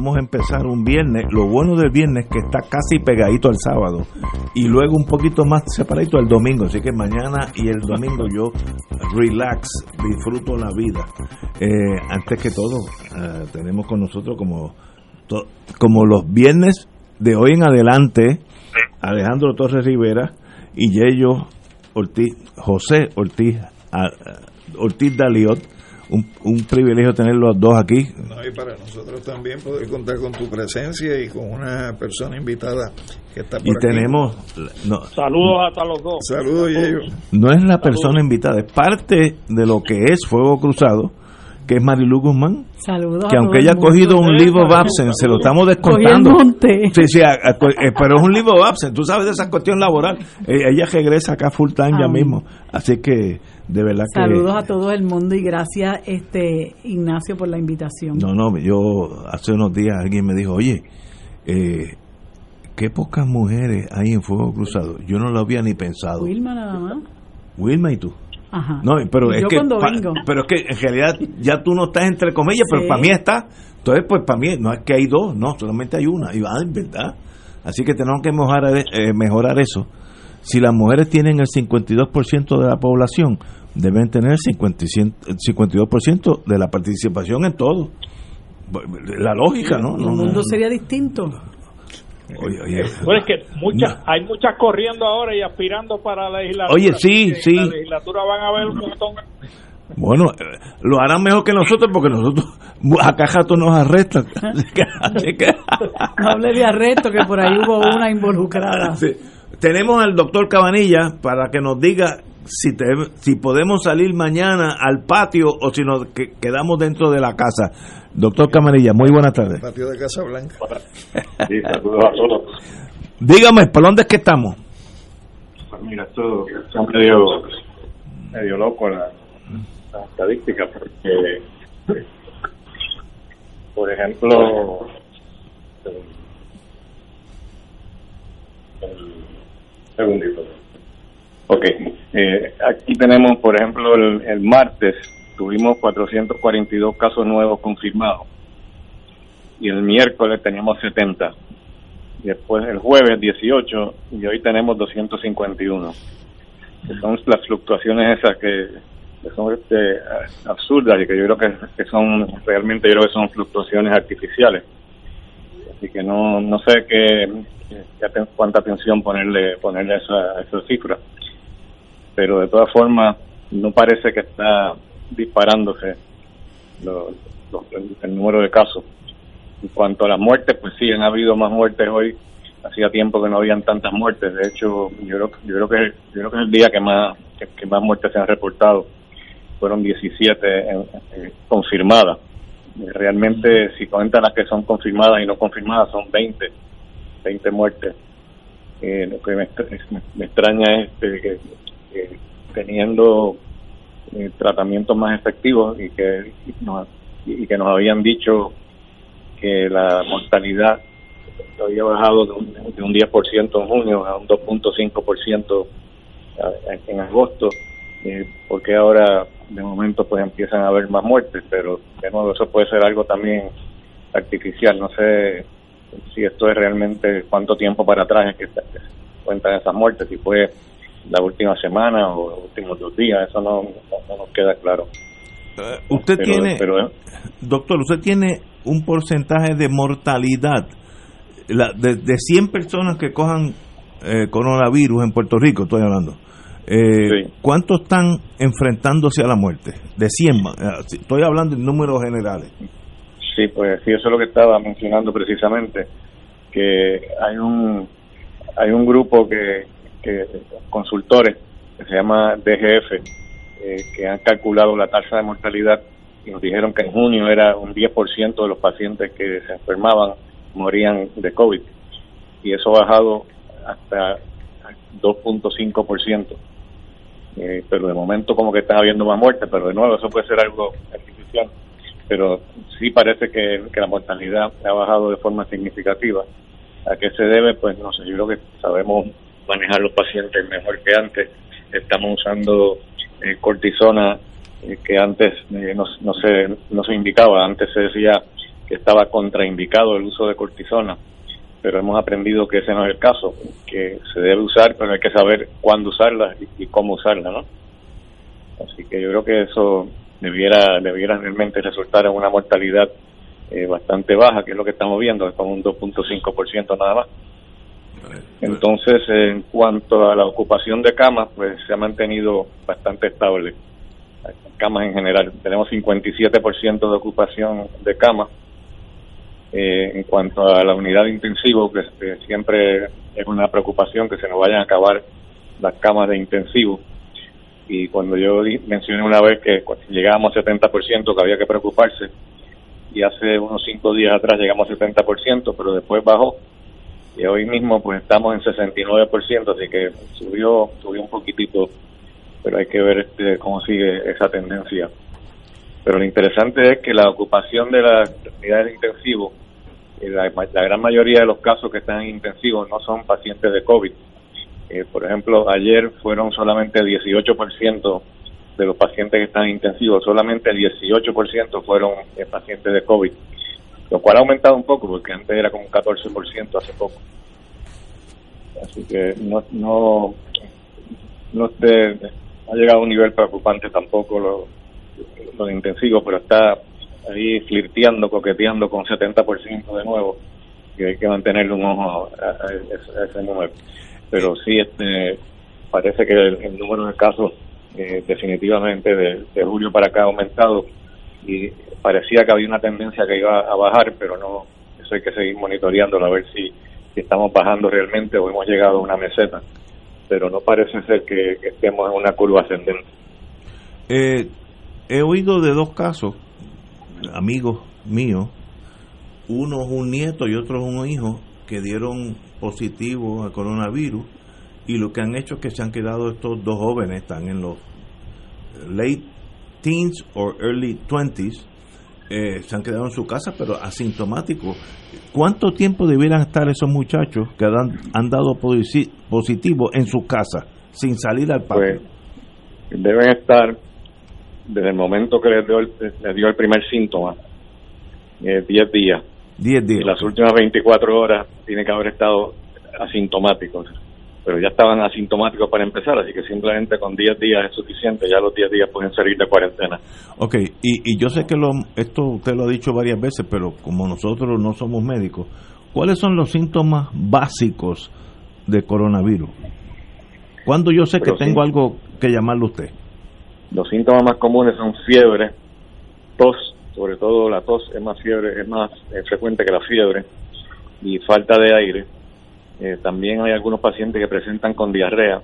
vamos a empezar un viernes. Lo bueno del viernes es que está casi pegadito al sábado y luego un poquito más separadito al domingo. Así que mañana y el domingo yo relax, disfruto la vida. Eh, antes que todo, eh, tenemos con nosotros como, como los viernes de hoy en adelante Alejandro Torres Rivera y Yello Ortiz, José Ortiz, Ortiz Daliot. Un, un privilegio tener los dos aquí. No, y para nosotros también poder contar con tu presencia y con una persona invitada que está por Y aquí. tenemos, no, Saludos hasta los dos. Saludos, Yeyo. no es la persona invitada, es parte de lo que es Fuego Cruzado, que es Marilu Guzmán, Saludos. que aunque ella ha cogido un libro of saludos, absence, se lo saludos. estamos descontando. Sí, sí, a- a- eh, pero es un libro of absence, tú sabes de esa cuestión laboral. Eh, ella regresa acá full time ya mismo, así que de verdad que... Saludos a todo el mundo y gracias, este Ignacio, por la invitación. No, no, yo hace unos días alguien me dijo, oye, eh, qué pocas mujeres hay en Fuego Cruzado. Yo no lo había ni pensado. Wilma nada más. Wilma y tú. Ajá. No, pero es yo que cuando pa- vengo. pero es que en realidad ya tú no estás entre comillas, pero para mí está. Entonces, pues para mí no es que hay dos, no, solamente hay una. Y va, en verdad. Así que tenemos que mejorar, eh, mejorar eso. Si las mujeres tienen el 52% de la población, deben tener el 50 el 52% de la participación en todo. La lógica, ¿no? el no, mundo no. sería distinto. Oye, oye, Bueno, es que muchas, hay muchas corriendo ahora y aspirando para la legislatura. Oye, sí, sí. En la legislatura van a ver un montón. Bueno, eh, lo harán mejor que nosotros porque nosotros a cada rato nos arrestan. Así que, así que- No hable de arresto, que por ahí hubo una involucrada. Sí. Tenemos al doctor Cabanilla para que nos diga si, te- si podemos salir mañana al patio o si nos que- quedamos dentro de la casa. Doctor Cabanilla, muy buenas tardes. Patio de Casa Blanca. Sí, saludos a todos. Dígame, ¿por dónde es que estamos? Pues mira, esto está medio, medio loco la, la estadística porque, por ejemplo, segundito. Ok, eh, aquí tenemos, por ejemplo, el, el martes tuvimos 442 casos nuevos confirmados. Y el miércoles teníamos 70 y después el jueves 18 y hoy tenemos 251 que son las fluctuaciones esas que, son este, absurdas y que yo creo que, son realmente yo creo que son fluctuaciones artificiales. Así que no no sé qué, cuánta atención ponerle ponerle a esa, a esa cifra. Pero de todas formas no parece que está disparándose lo- el, número de casos en cuanto a las muertes, pues sí, han habido más muertes hoy. Hacía tiempo que no habían tantas muertes. De hecho, yo creo, yo creo que yo creo que es el día que más que, más muertes se han reportado. Fueron 17 en- en- confirmadas. Eh, Realmente, si cuentan las que son confirmadas y no confirmadas, son 20, 20 muertes. Eh, lo que me, me- extraña es este, que teniendo eh, tratamientos más efectivos y que nos, y que nos habían dicho que la mortalidad había bajado de un, de un 10% en junio a un 2.5% a- en agosto, eh, porque ahora de momento pues empiezan a haber más muertes, pero de nuevo eso puede ser algo también artificial, no sé si esto es realmente cuánto tiempo para atrás es que cuentan esas muertes, si fue la última semana o los últimos dos días, eso no, no, no nos queda claro. Usted Pero- tiene, pero, doctor, usted tiene un porcentaje de mortalidad la, de, de 100 personas que cojan eh, coronavirus en Puerto Rico, estoy hablando, eh, Sí. ¿cuántos están enfrentándose a la muerte? De 100, ma- eh, estoy hablando en números generales. Sí, pues sí, eso es lo que estaba mencionando precisamente, que hay un hay un grupo que, que consultores que se llama DGF eh, que han calculado la tasa de mortalidad y nos dijeron que en junio era un 10% de los pacientes que se enfermaban morían de COVID y eso ha bajado hasta 2.5%. Eh, pero de momento como que están habiendo más muertes, pero de nuevo eso puede ser algo artificial pero sí parece que, que la mortalidad ha bajado de forma significativa. ¿A qué se debe? Pues no sé, yo creo que sabemos manejar los pacientes mejor que antes. Estamos usando eh, cortisona eh, que antes eh, no, se, no se indicaba, antes se decía que estaba contraindicado el uso de cortisona, pero hemos aprendido que ese no es el caso, que se debe usar, pero hay que saber cuándo usarla y, y cómo usarla, ¿no? Así que yo creo que eso debiera debiera realmente resultar en una mortalidad eh, bastante baja, que es lo que estamos viendo, como un 2.5% nada más. Entonces, en cuanto a la ocupación de camas, pues se ha mantenido bastante estable. Camas en general, tenemos 57% de ocupación de camas. Eh, en cuanto a la unidad de intensivo, que, que siempre es una preocupación que se nos vayan a acabar las camas de intensivo y cuando yo mencioné una vez que llegábamos a 70% que había que preocuparse y hace unos cinco días atrás llegamos a 70% pero después bajó y hoy mismo pues estamos en 69% así que subió subió un poquitito pero hay que ver este, cómo sigue esa tendencia. Pero lo interesante es que la ocupación de las unidades de intensivo eh, la, la gran mayoría de los casos que están en intensivo no son pacientes de COVID. Eh, por ejemplo, ayer fueron solamente 18% de los pacientes que están intensivos, solamente 18% fueron eh, pacientes de COVID, lo cual ha aumentado un poco porque antes era como un 14% hace poco. Así que no no no, ha llegado a un nivel preocupante tampoco lo, lo de intensivo, pero está ahí flirteando, coqueteando con 70% de nuevo, y hay que mantenerle un ojo a, ese- número pero sí este parece que el, número de casos eh, definitivamente de, de julio para acá ha aumentado y parecía que había una tendencia que iba a bajar pero no eso hay que seguir monitoreándolo a ver si, estamos bajando realmente o hemos llegado a una meseta. Pero no parece ser que, que estemos en una curva ascendente. Eh, he oído de dos casos, amigos míos, uno es un nieto y otro es un hijo, que dieron positivo a coronavirus y lo que han hecho es que se han quedado estos dos jóvenes, están en los late teens o early twenties, eh, se han quedado en su casa pero asintomáticos. ¿Cuánto tiempo debieran estar esos muchachos que han, han dado posi- positivo en su casa sin salir al patio? pues deben estar desde el momento que les dio el, les dio el primer síntoma eh, 10 días 10 días. y las últimas 24 horas tiene que haber estado asintomáticos. Pero ya estaban asintomáticos para empezar, así que simplemente con 10 días es suficiente, ya los 10 días pueden salir de cuarentena. Ok, y, y yo sé que lo, esto usted lo ha dicho varias veces, pero como nosotros no somos médicos, ¿cuáles son los síntomas básicos de coronavirus? ¿Cuándo yo sé Pero que tengo algo que llamarle a usted? Los síntomas más comunes son fiebre, tos, sobre todo la tos es más fiebre, es más eh, frecuente que la fiebre y falta de aire. Eh, también hay algunos pacientes que presentan con diarrea,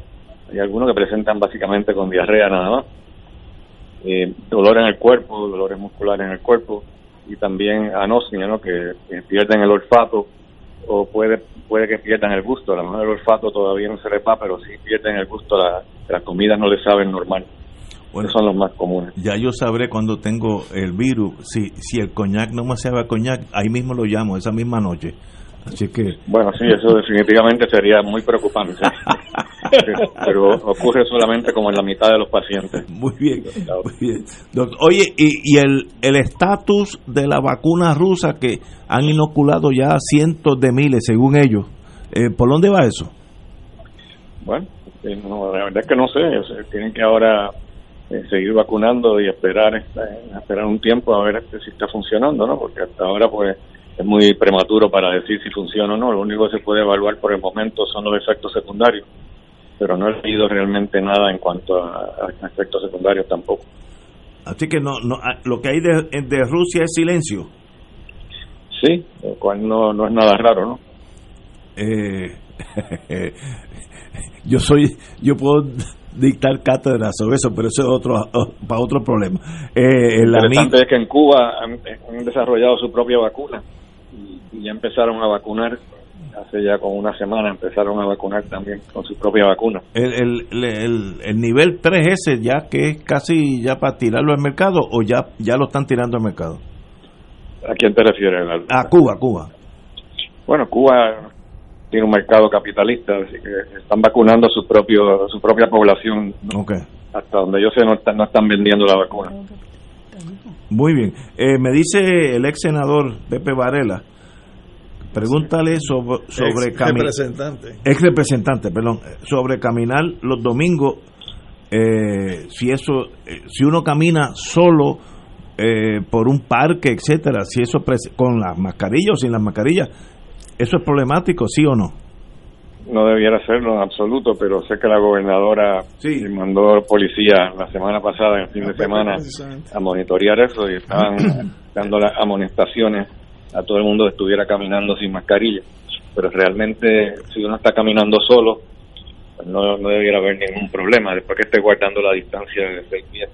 hay algunos que presentan básicamente con diarrea nada más. Eh, dolor en el cuerpo, dolores musculares en el cuerpo y también anosmia, ¿no? que, que pierden el olfato o puede puede que pierdan el gusto. A lo mejor el olfato todavía no se les va, pero sí pierden el gusto, la, la comida no les sabe normal. Bueno, Esos son los más comunes. ya yo sabré cuando tengo el virus, si, si el coñac no me sabe a coñac, ahí mismo lo llamo, esa misma noche. Así que, Bueno, sí, eso definitivamente sería muy preocupante. Pero ocurre solamente como en la mitad de los pacientes. muy bien, muy bien. Oye, y, y el el estatus de la vacuna rusa que han inoculado ya cientos de miles, según ellos, eh, ¿por dónde va eso? Bueno, eh, no, la verdad es que no sé. o sea, tienen que ahora eh, seguir vacunando y esperar eh, esperar un tiempo a ver este, si está funcionando, ¿no? Porque hasta ahora, pues, es muy prematuro para decir si funciona o no. Lo único que se puede evaluar por el momento son los efectos secundarios, pero no he leído realmente nada en cuanto a, a efectos secundarios tampoco. Así que no, no ah, lo que hay de, de Rusia es silencio. Sí, lo cual no, no es nada raro, ¿no? Eh, yo soy, yo puedo dictar cátedra sobre eso, pero eso es otro para otro problema. Eh, Lo interesante es que en Cuba han, han desarrollado su propia vacuna y, y ya empezaron a vacunar hace ya como una semana empezaron a vacunar también con su propia vacuna. El, el, el, el nivel 3S ya que es casi ya para tirarlo al mercado o ya ya lo están tirando al mercado. ¿A quién te refieres? A Cuba, Cuba. Bueno, Cuba tiene un mercado capitalista, así que están vacunando su propio su propia población. Okay. Hasta donde yo sé no están, no están vendiendo la vacuna. Muy bien. Eh, me dice el ex senador Pepe Varela, pregúntale sobre, sobre ex representante. Ex representante, perdón, sobre caminar los domingos, eh, si eso, eh, si uno camina solo eh, por un parque, etcétera, si eso con las mascarillas o sin las mascarillas, ¿eso es problemático, sí o no? No debiera serlo en absoluto, pero sé que la gobernadora sí. mandó policía la semana pasada, en el fin de semana, a monitorear eso y estaban dando las amonestaciones a todo el mundo que estuviera caminando sin mascarilla. Pero realmente, si uno está caminando solo, pues no, no debiera haber ningún problema, después que esté guardando la distancia de seis pies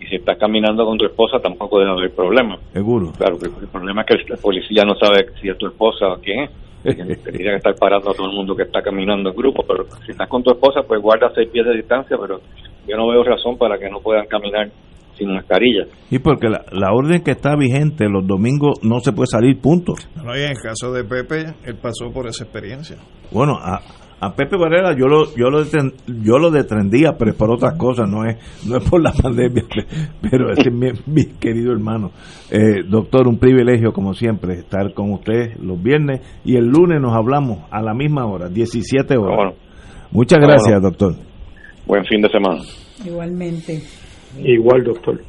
y si estás caminando con tu esposa tampoco debe haber problema. Seguro. Claro, que el problema es que el policía no sabe si es tu esposa o quién es. Tendría que estar parando a todo el mundo que está caminando en grupo, pero si estás con tu esposa, pues guarda seis pies de distancia, pero yo no veo razón para que no puedan caminar sin mascarilla. Y porque la, la, orden que está vigente los domingos no se puede salir, punto. No, y en el caso de Pepe, él pasó por esa experiencia. Bueno, a, a Pepe Varela yo lo yo lo deten, yo lo detendría pero es por otras cosas no es no es por la pandemia pero ese es mi, mi querido hermano eh, doctor un privilegio como siempre estar con usted los viernes y el lunes nos hablamos a la misma hora 17 horas. Bueno, muchas gracias bueno. doctor. Buen fin de semana. Igualmente. Igual doctor.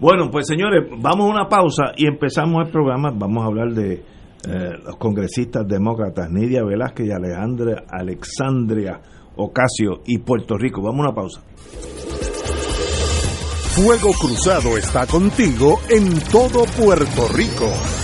Bueno pues señores vamos a una pausa y empezamos el programa vamos a hablar de eh, los congresistas demócratas Nidia Velázquez y Alejandra Alexandria Ocasio y Puerto Rico. Vamos a una pausa. Fuego Cruzado está contigo en todo Puerto Rico.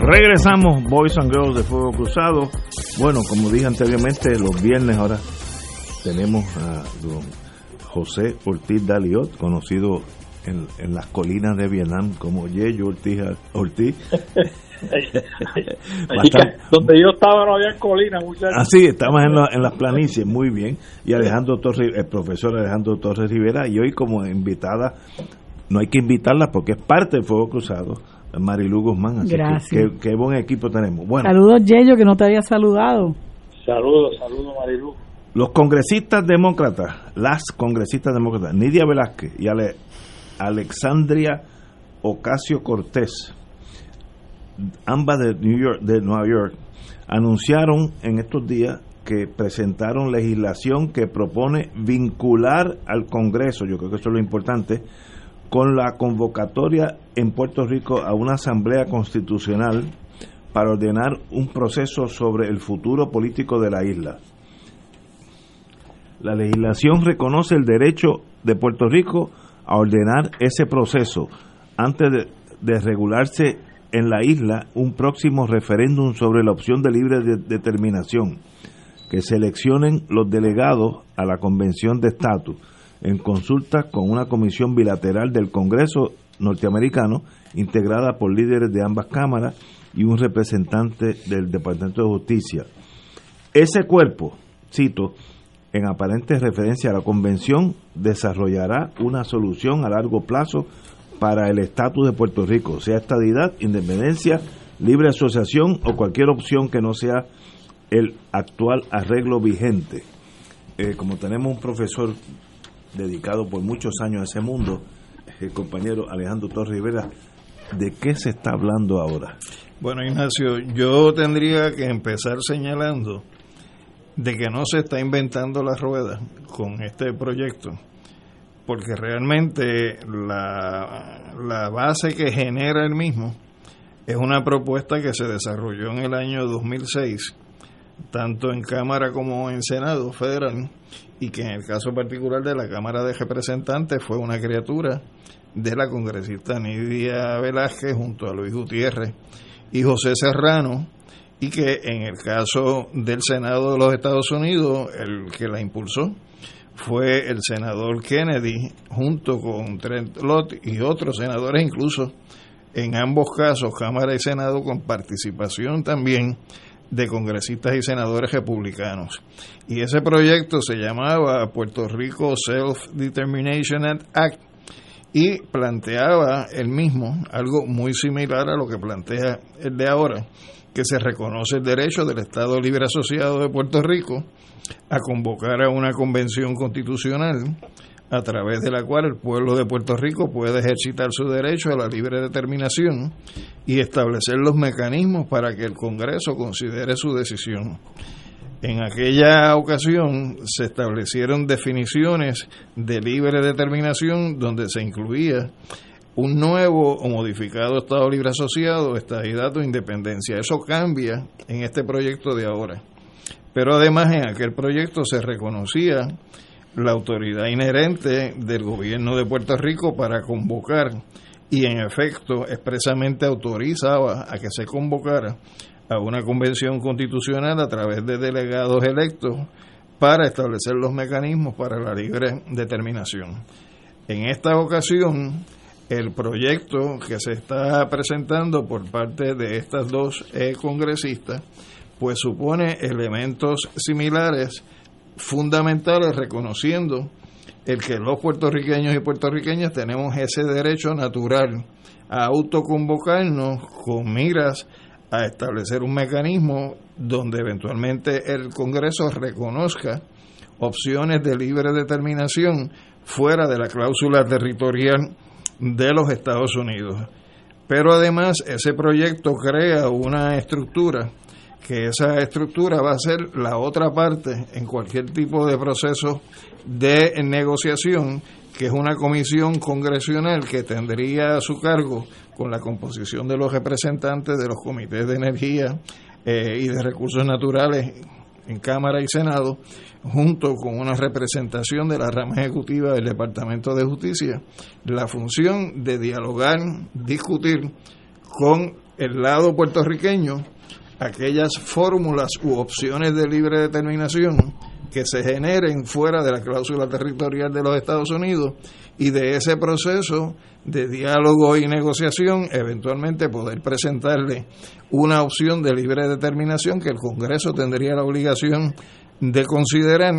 Regresamos, Boys and Girls de Fuego Cruzado. Bueno, como dije anteriormente, los viernes ahora tenemos a don José Ortiz Daliot, conocido en, en las colinas de Vietnam como Yeyo Ortiz. Ortiz. Bastante, donde yo estaba no había colinas, muchachos. Así, estamos en, la, en, las planicies, muy bien. Y Alejandro Torres, el profesor Alejandro Torres Rivera, y hoy como invitada, no hay que invitarla porque es parte del Fuego Cruzado, Marilu Guzmán. Así Gracias. Que, qué buen equipo tenemos. Bueno, saludos, Yello, que no te había saludado. Saludos, saludos, Marilu. Los congresistas demócratas, las congresistas demócratas, Nidia Velázquez y Ale, Alexandria Ocasio Cortés, ambas de, New York, de Nueva York, anunciaron en estos días que presentaron legislación que propone vincular al Congreso, yo creo que eso es lo importante, con la convocatoria en Puerto Rico a una asamblea constitucional para ordenar un proceso sobre el futuro político de la isla. La legislación reconoce el derecho de Puerto Rico a ordenar ese proceso antes de, regularse en la isla un próximo referéndum sobre la opción de libre determinación, que seleccionen los delegados a la Convención de Estatus en consulta con una comisión bilateral del Congreso norteamericano integrada por líderes de ambas cámaras y un representante del Departamento de Justicia. Ese cuerpo, cito, en aparente referencia a la convención, desarrollará una solución a largo plazo para el estatus de Puerto Rico, sea estadidad, independencia, libre asociación o cualquier opción que no sea el actual arreglo vigente. Eh, como tenemos un profesor dedicado por muchos años a ese mundo, el compañero Alejandro Torres Rivera, ¿de qué se está hablando ahora? Bueno, Ignacio, yo tendría que empezar señalando de que no se está inventando la rueda con este proyecto, porque realmente la, la base que genera el mismo es una propuesta que se desarrolló en el año 2006, tanto en Cámara como en Senado federal, y que en el caso particular de la Cámara de Representantes fue una criatura de la congresista Nidia Velázquez junto a Luis Gutiérrez y José Serrano, y que en el caso del Senado de los Estados Unidos, el que la impulsó fue el senador Kennedy junto con Trent Lott y otros senadores incluso en ambos casos, Cámara y Senado, con participación también de congresistas y senadores republicanos. Y ese proyecto se llamaba Puerto Rico Self-Determination Act y planteaba el mismo algo muy similar a lo que plantea el de ahora, que se reconoce el derecho del Estado Libre Asociado de Puerto Rico a convocar a una convención constitucional a través de la cual el pueblo de Puerto Rico puede ejercitar su derecho a la libre determinación y establecer los mecanismos para que el Congreso considere su decisión. En aquella ocasión se establecieron definiciones de libre determinación donde se incluía un nuevo o modificado Estado Libre Asociado, estadidad o independencia. Eso cambia en este proyecto de ahora. Pero además en aquel proyecto se reconocía la autoridad inherente del gobierno de Puerto Rico para convocar y en efecto expresamente autorizaba a que se convocara a una convención constitucional a través de delegados electos para establecer los mecanismos para la libre determinación. En esta ocasión, el proyecto que se está presentando por parte de estas dos eh, congresistas, pues supone elementos similares, fundamentales, reconociendo el que los puertorriqueños y puertorriqueñas tenemos ese derecho natural a autoconvocarnos con miras a establecer un mecanismo donde eventualmente el Congreso reconozca opciones de libre determinación fuera de la cláusula territorial de los Estados Unidos. Pero además ese proyecto crea una estructura que esa estructura va a ser la otra parte en cualquier tipo de proceso de negociación, que es una comisión congresional que tendría a su cargo con la composición de los representantes de los comités de energía eh, y de recursos naturales en Cámara y Senado, junto con una representación de la rama ejecutiva del Departamento de Justicia, la función de dialogar, discutir con el lado puertorriqueño aquellas fórmulas u opciones de libre determinación que se generen fuera de la cláusula territorial de los Estados Unidos y de ese proceso de diálogo y negociación eventualmente poder presentarle una opción de libre determinación que el Congreso tendría la obligación de considerar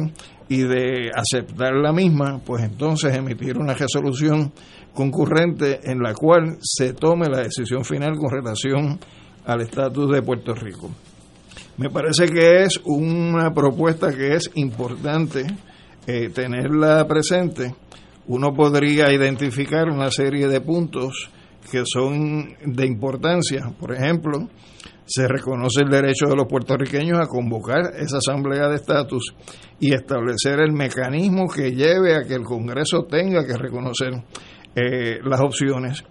y de aceptar la misma, pues entonces emitir una resolución concurrente en la cual se tome la decisión final con relación al estatus de Puerto Rico. Me parece que es una propuesta que es importante eh, tenerla presente. Uno podría identificar una serie de puntos que son de importancia. Por ejemplo, se reconoce el derecho de los puertorriqueños a convocar esa asamblea de estatus y establecer el mecanismo que lleve a que el Congreso tenga que reconocer eh, las opciones.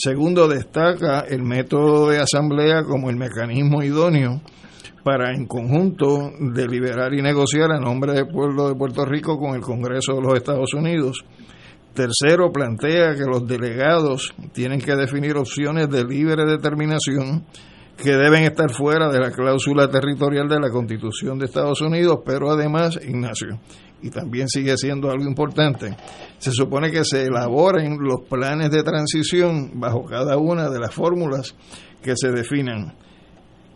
Segundo, destaca el método de asamblea como el mecanismo idóneo para en conjunto deliberar y negociar a nombre del pueblo de Puerto Rico con el Congreso de los Estados Unidos. Tercero, plantea que los delegados tienen que definir opciones de libre determinación que deben estar fuera de la cláusula territorial de la Constitución de Estados Unidos, pero además, Ignacio, y también sigue siendo algo importante, se supone que se elaboren los planes de transición bajo cada una de las fórmulas que se definan.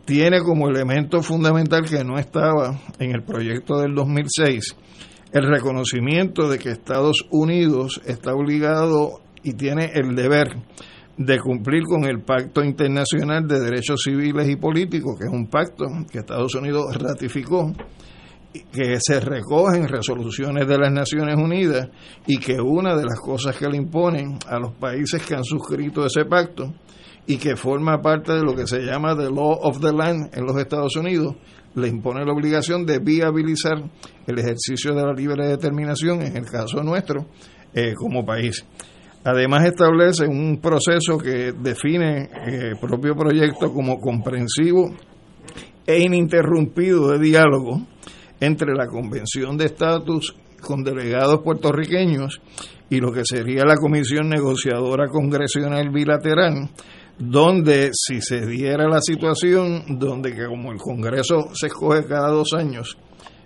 Tiene como elemento fundamental que no estaba en el proyecto del 2006 el reconocimiento de que Estados Unidos está obligado y tiene el deber de cumplir con el Pacto Internacional de Derechos Civiles y Políticos, que es un pacto que Estados Unidos ratificó, que se recoge en resoluciones de las Naciones Unidas y que una de las cosas que le imponen a los países que han suscrito ese pacto y que forma parte de lo que se llama the Law of the Land en los Estados Unidos, le impone la obligación de viabilizar el ejercicio de la libre determinación, en el caso nuestro, eh, como país. Además establece un proceso que define eh, el propio proyecto como comprensivo e ininterrumpido de diálogo entre la Convención de Estatus con delegados puertorriqueños y lo que sería la Comisión Negociadora Congresional Bilateral, donde si se diera la situación, donde como el Congreso se escoge cada dos años,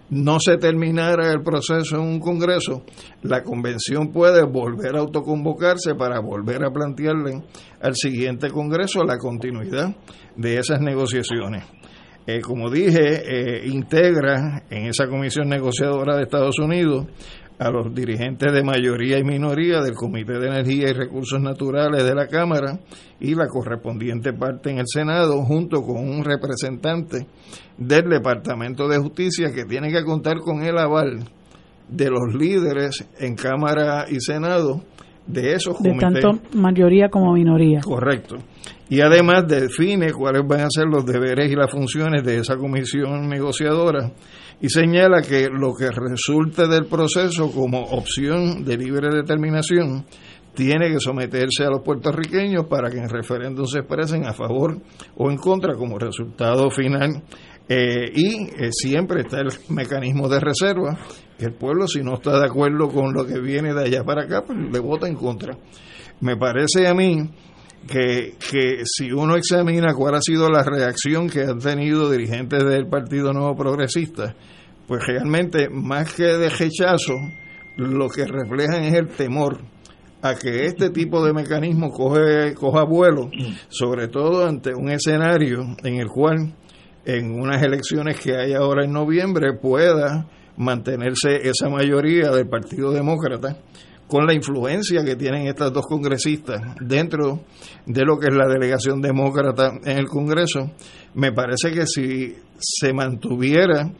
no se terminara el proceso en un Congreso, la convención puede volver a autoconvocarse para volver a plantearle al siguiente Congreso la continuidad de esas negociaciones. Eh, como dije, eh, integra en esa comisión negociadora de Estados Unidos a los dirigentes de mayoría y minoría del Comité de Energía y Recursos Naturales de la Cámara y la correspondiente parte en el Senado, junto con un representante del Departamento de Justicia que tiene que contar con el aval de los líderes en Cámara y Senado de esos de tanto mayoría como minoría. Correcto. Y además define cuáles van a ser los deberes y las funciones de esa comisión negociadora y señala que lo que resulte del proceso como opción de libre determinación tiene que someterse a los puertorriqueños para que en referéndum se expresen a favor o en contra como resultado final. Eh, y eh, siempre está el mecanismo de reserva, que el pueblo si no está de acuerdo con lo que viene de allá para acá, pues le vota en contra. Me parece a mí que, que si uno examina cuál ha sido la reacción que han tenido dirigentes del Partido Nuevo Progresista, pues realmente más que de rechazo, lo que reflejan es el temor a que este tipo de mecanismo coge, coja vuelo, sobre todo ante un escenario en el cual en unas elecciones que hay ahora en noviembre pueda mantenerse esa mayoría del Partido Demócrata con la influencia que tienen estas dos congresistas dentro de lo que es la delegación demócrata en el Congreso, me parece que si se mantuviera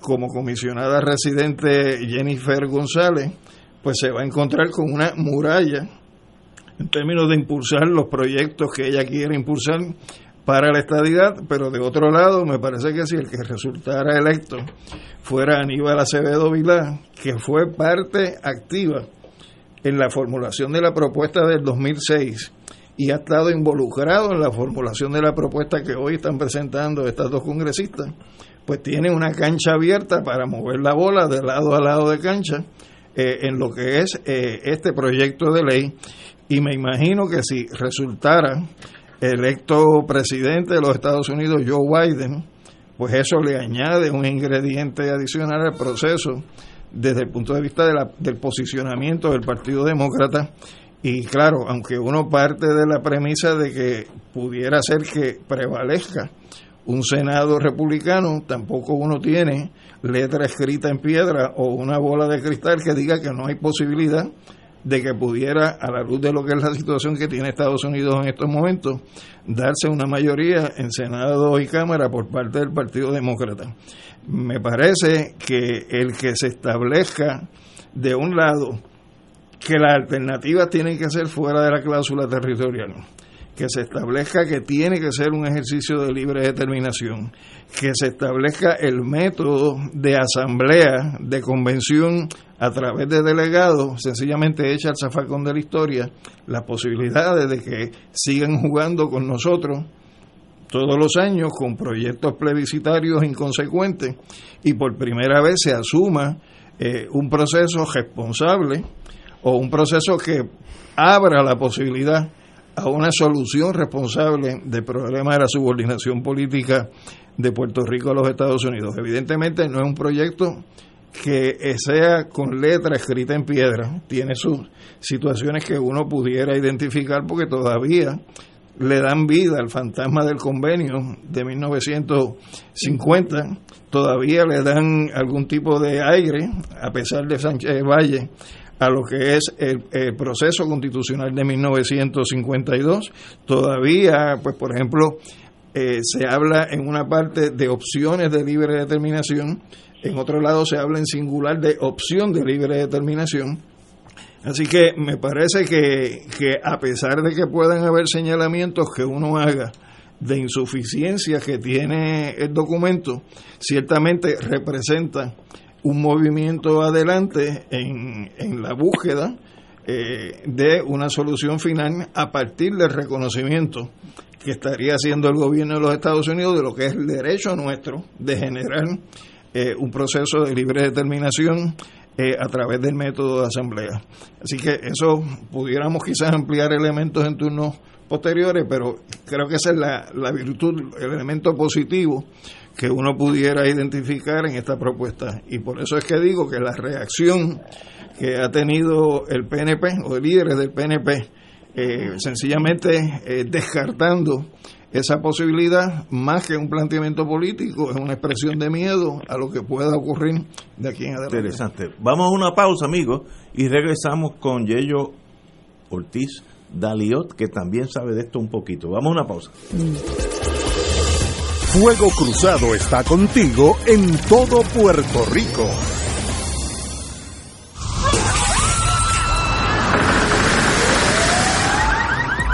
como comisionada residente Jennifer González, pues se va a encontrar con una muralla en términos de impulsar los proyectos que ella quiere impulsar para la estadidad, pero de otro lado me parece que si el que resultara electo fuera Aníbal Acevedo Vilá, que fue parte activa en la formulación de la propuesta del 2006 y ha estado involucrado en la formulación de la propuesta que hoy están presentando estas dos congresistas, pues tiene una cancha abierta para mover la bola de lado a lado de cancha eh, en lo que es eh, este proyecto de ley. Y me imagino que si resultara electo presidente de los Estados Unidos Joe Biden, pues eso le añade un ingrediente adicional al proceso desde el punto de vista de la, del posicionamiento del Partido Demócrata. Y claro, aunque uno parte de la premisa de que pudiera ser que prevalezca un Senado republicano, tampoco uno tiene letra escrita en piedra o una bola de cristal que diga que no hay posibilidad de que pudiera, a la luz de lo que es la situación que tiene Estados Unidos en estos momentos, darse una mayoría en Senado y Cámara por parte del Partido Demócrata. Me parece que el que se establezca de un lado que las alternativas tienen que ser fuera de la cláusula territorial, que se establezca que tiene que ser un ejercicio de libre determinación, que se establezca el método de asamblea, de convención a través de delegados, sencillamente echa al zafacón de la historia las posibilidades de que sigan jugando con nosotros todos los años con proyectos plebiscitarios inconsecuentes y por primera vez se asuma eh, un proceso responsable o un proceso que abra la posibilidad a una solución responsable del problema de la subordinación política de Puerto Rico a los Estados Unidos. Evidentemente no es un proyecto que sea con letra escrita en piedra, tiene sus situaciones que uno pudiera identificar porque todavía le dan vida al fantasma del convenio de 1950, todavía le dan algún tipo de aire, a pesar de Sánchez Valle, a lo que es el, proceso constitucional de 1952. Todavía, pues por ejemplo, eh, se habla en una parte de opciones de libre determinación, en otro lado se habla en singular de opción de libre determinación Así que me parece que, que a pesar de que puedan haber señalamientos que uno haga de insuficiencia que tiene el documento, ciertamente representa un movimiento adelante en, en la búsqueda eh, de una solución final a partir del reconocimiento que estaría haciendo el gobierno de los Estados Unidos de lo que es el derecho nuestro de generar eh, un proceso de libre determinación eh, a través del método de asamblea. Así que eso pudiéramos quizás ampliar elementos en turnos posteriores, pero creo que esa es la, la virtud, el elemento positivo que uno pudiera identificar en esta propuesta. Y por eso es que digo que la reacción que ha tenido el PNP o líderes del PNP, eh, sencillamente eh, descartando esa posibilidad, más que un planteamiento político, es una expresión de miedo a lo que pueda ocurrir de aquí en adelante. Interesante. Vamos a una pausa, amigos, y regresamos con Yello Ortiz Daliot, que también sabe de esto un poquito. Vamos a una pausa. Fuego Cruzado está contigo en todo Puerto Rico.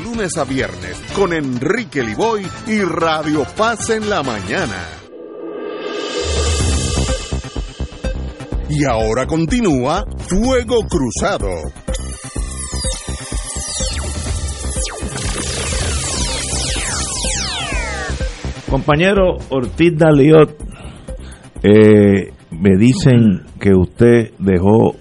lunes a viernes con Enrique Liboy y Radio Paz en la mañana. Y ahora continúa Fuego Cruzado. Compañero Ortiz Daliot, eh, me dicen que usted dejó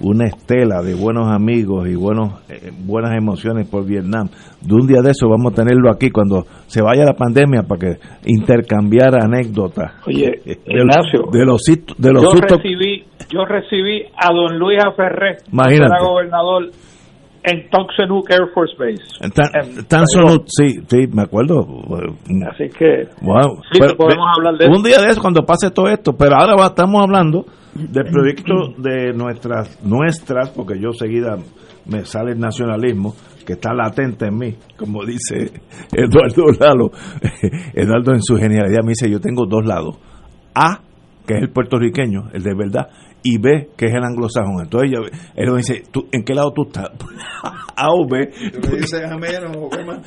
una estela de buenos amigos y buenos eh, buenas emociones por Vietnam. De un día de eso vamos a tenerlo aquí cuando se vaya la pandemia para que intercambiar anécdotas. Oye, Ignacio, de los de los yo recibí yo recibí a don Luis Aferré, que era gobernador en Tonksonuk Air Force Base. En Tan- En sí, sí, me acuerdo. Así que Wow. Sí, Pero, podemos de- hablar de un eso. día de eso cuando pase todo esto, pero ahora estamos hablando del proyecto de nuestras, nuestras, porque yo seguida me sale el nacionalismo, que está latente en mí, como dice Eduardo Lalo. Eduardo en su genialidad me dice, yo tengo dos lados. A, que es el puertorriqueño, el de verdad, y B, que es el anglosajón. Entonces yo- él me dice, ¿tú, ¿en qué lado tú estás? A o B. ¿Tú le dices qué más?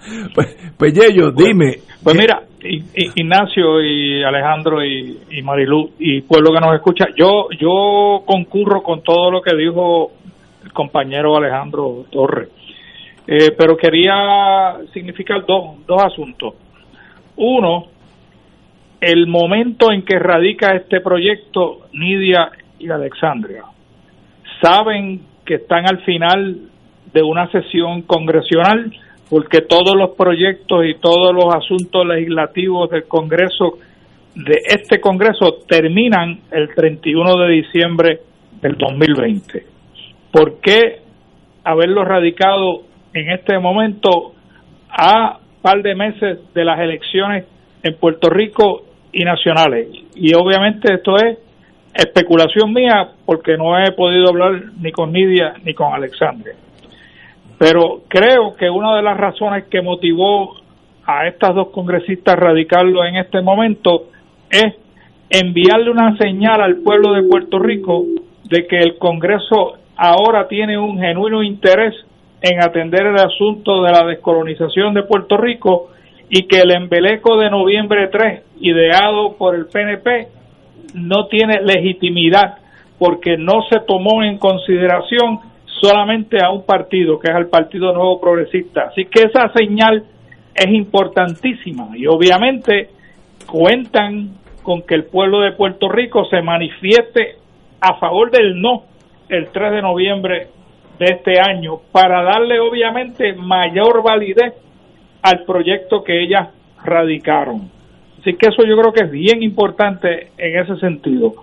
Pues, pues Yello, dime. Pues mira, Ignacio y Alejandro y, y Marilú y pueblo que nos escucha, yo yo concurro con todo lo que dijo el compañero Alejandro Torres, Eh, pero quería significar dos, dos asuntos. Uno, el momento en que radica este proyecto Nidia y Alexandria. Saben que están al final de una sesión congresional porque todos los proyectos y todos los asuntos legislativos del Congreso, de este Congreso, terminan el 31 de diciembre del 2020. ¿Por qué haberlo radicado en este momento a par de meses de las elecciones en Puerto Rico y nacionales? Y obviamente esto es especulación mía porque no he podido hablar ni con Nidia ni con Alexandria. Pero creo que una de las razones que motivó a estas dos congresistas radicarlo en este momento es enviarle una señal al pueblo de Puerto Rico de que el Congreso ahora tiene un genuino interés en atender el asunto de la descolonización de Puerto Rico y que el embeleco de noviembre 3 ideado por el PNP no tiene legitimidad porque no se tomó en consideración solamente a un partido, que es el Partido Nuevo Progresista. Así que esa señal es importantísima y obviamente cuentan con que el pueblo de Puerto Rico se manifieste a favor del no el 3 de noviembre de este año para darle obviamente mayor validez al proyecto que ellas radicaron. Así que eso yo creo que es bien importante en ese sentido.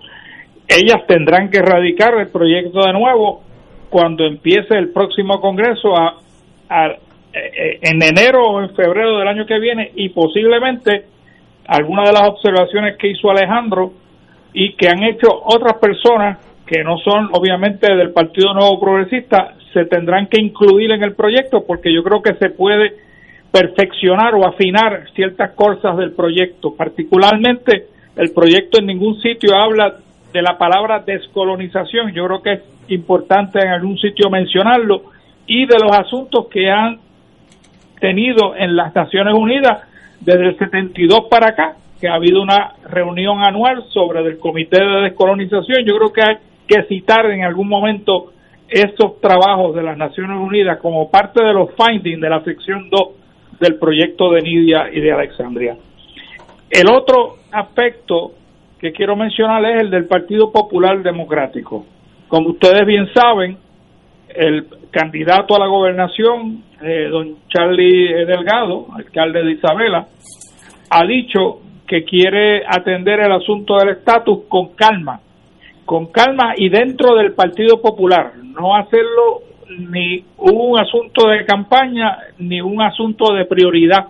Ellas tendrán que radicar el proyecto de nuevo cuando empiece el próximo Congreso a, a- eh, en enero o en febrero del año que viene y posiblemente algunas de las observaciones que hizo Alejandro y que han hecho otras personas que no son obviamente del Partido Nuevo Progresista se tendrán que incluir en el proyecto porque yo creo que se puede perfeccionar o afinar ciertas cosas del proyecto. Particularmente, el proyecto en ningún sitio habla de la palabra descolonización. Yo creo que es importante en algún sitio mencionarlo. Y de los asuntos que han tenido en las Naciones Unidas desde el 72 para acá, que ha habido una reunión anual sobre el Comité de Descolonización. Yo creo que hay que citar en algún momento estos trabajos de las Naciones Unidas como parte de los findings de la sección 2 del proyecto de Nidia y de Alexandria. El otro aspecto que quiero mencionar es el del Partido Popular Democrático. Como ustedes bien saben, el candidato a la gobernación, eh, don Charlie Delgado, alcalde de Isabela, ha dicho que quiere atender el asunto del estatus con calma, con calma y dentro del Partido Popular, no hacerlo ni un asunto de campaña ni un asunto de prioridad,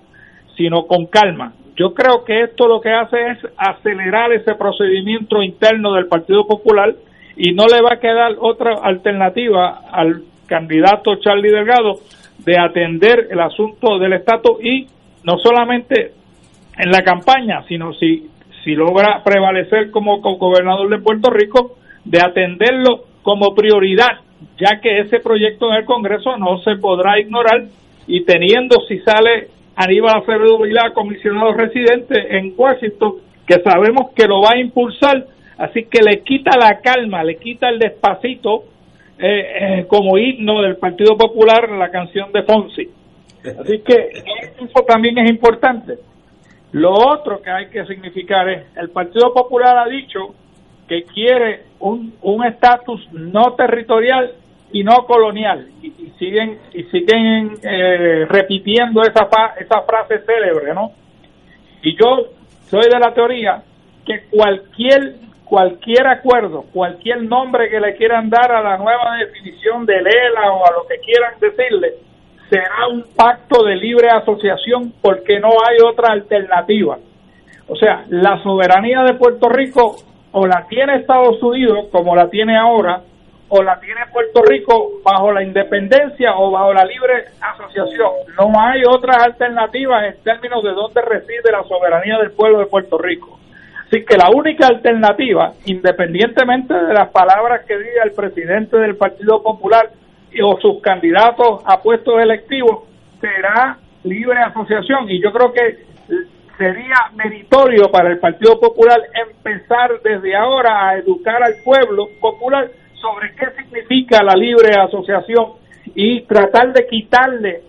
sino con calma. Yo creo que esto lo que hace es acelerar ese procedimiento interno del Partido Popular y no le va a quedar otra alternativa al candidato Charlie Delgado de atender el asunto del estatus y no solamente en la campaña, sino si, si logra prevalecer como, co- gobernador de Puerto Rico, de atenderlo como prioridad, ya que ese proyecto en el Congreso no se podrá ignorar y teniendo si sale Aníbal Acevedo Vilá, comisionado residente en Washington, que sabemos que lo va a impulsar, así que le quita la calma, le quita el despacito eh, eh, como himno del Partido Popular la canción de Fonsi. Así que eso también es importante. Lo otro que hay que significar es, el Partido Popular ha dicho que quiere un un estatus no territorial y no colonial y, siguen y siguen eh, repitiendo esa esa frase célebre, ¿no? Y yo soy de la teoría que cualquier cualquier acuerdo, cualquier nombre que le quieran dar a la nueva definición de ELA o a lo que quieran decirle, será un pacto de libre asociación porque no hay otra alternativa. O sea, la soberanía de Puerto Rico o la tiene Estados Unidos como la tiene ahora, o la tiene Puerto Rico bajo la independencia o bajo la libre asociación. No hay otras alternativas en términos de dónde reside la soberanía del pueblo de Puerto Rico. Así que la única alternativa, independientemente de las palabras que diga el presidente del Partido Popular o sus candidatos a puestos electivos, será libre asociación. Y yo creo que sería meritorio para el Partido Popular empezar desde ahora a educar al pueblo popular sobre qué significa la libre asociación y tratar de quitarle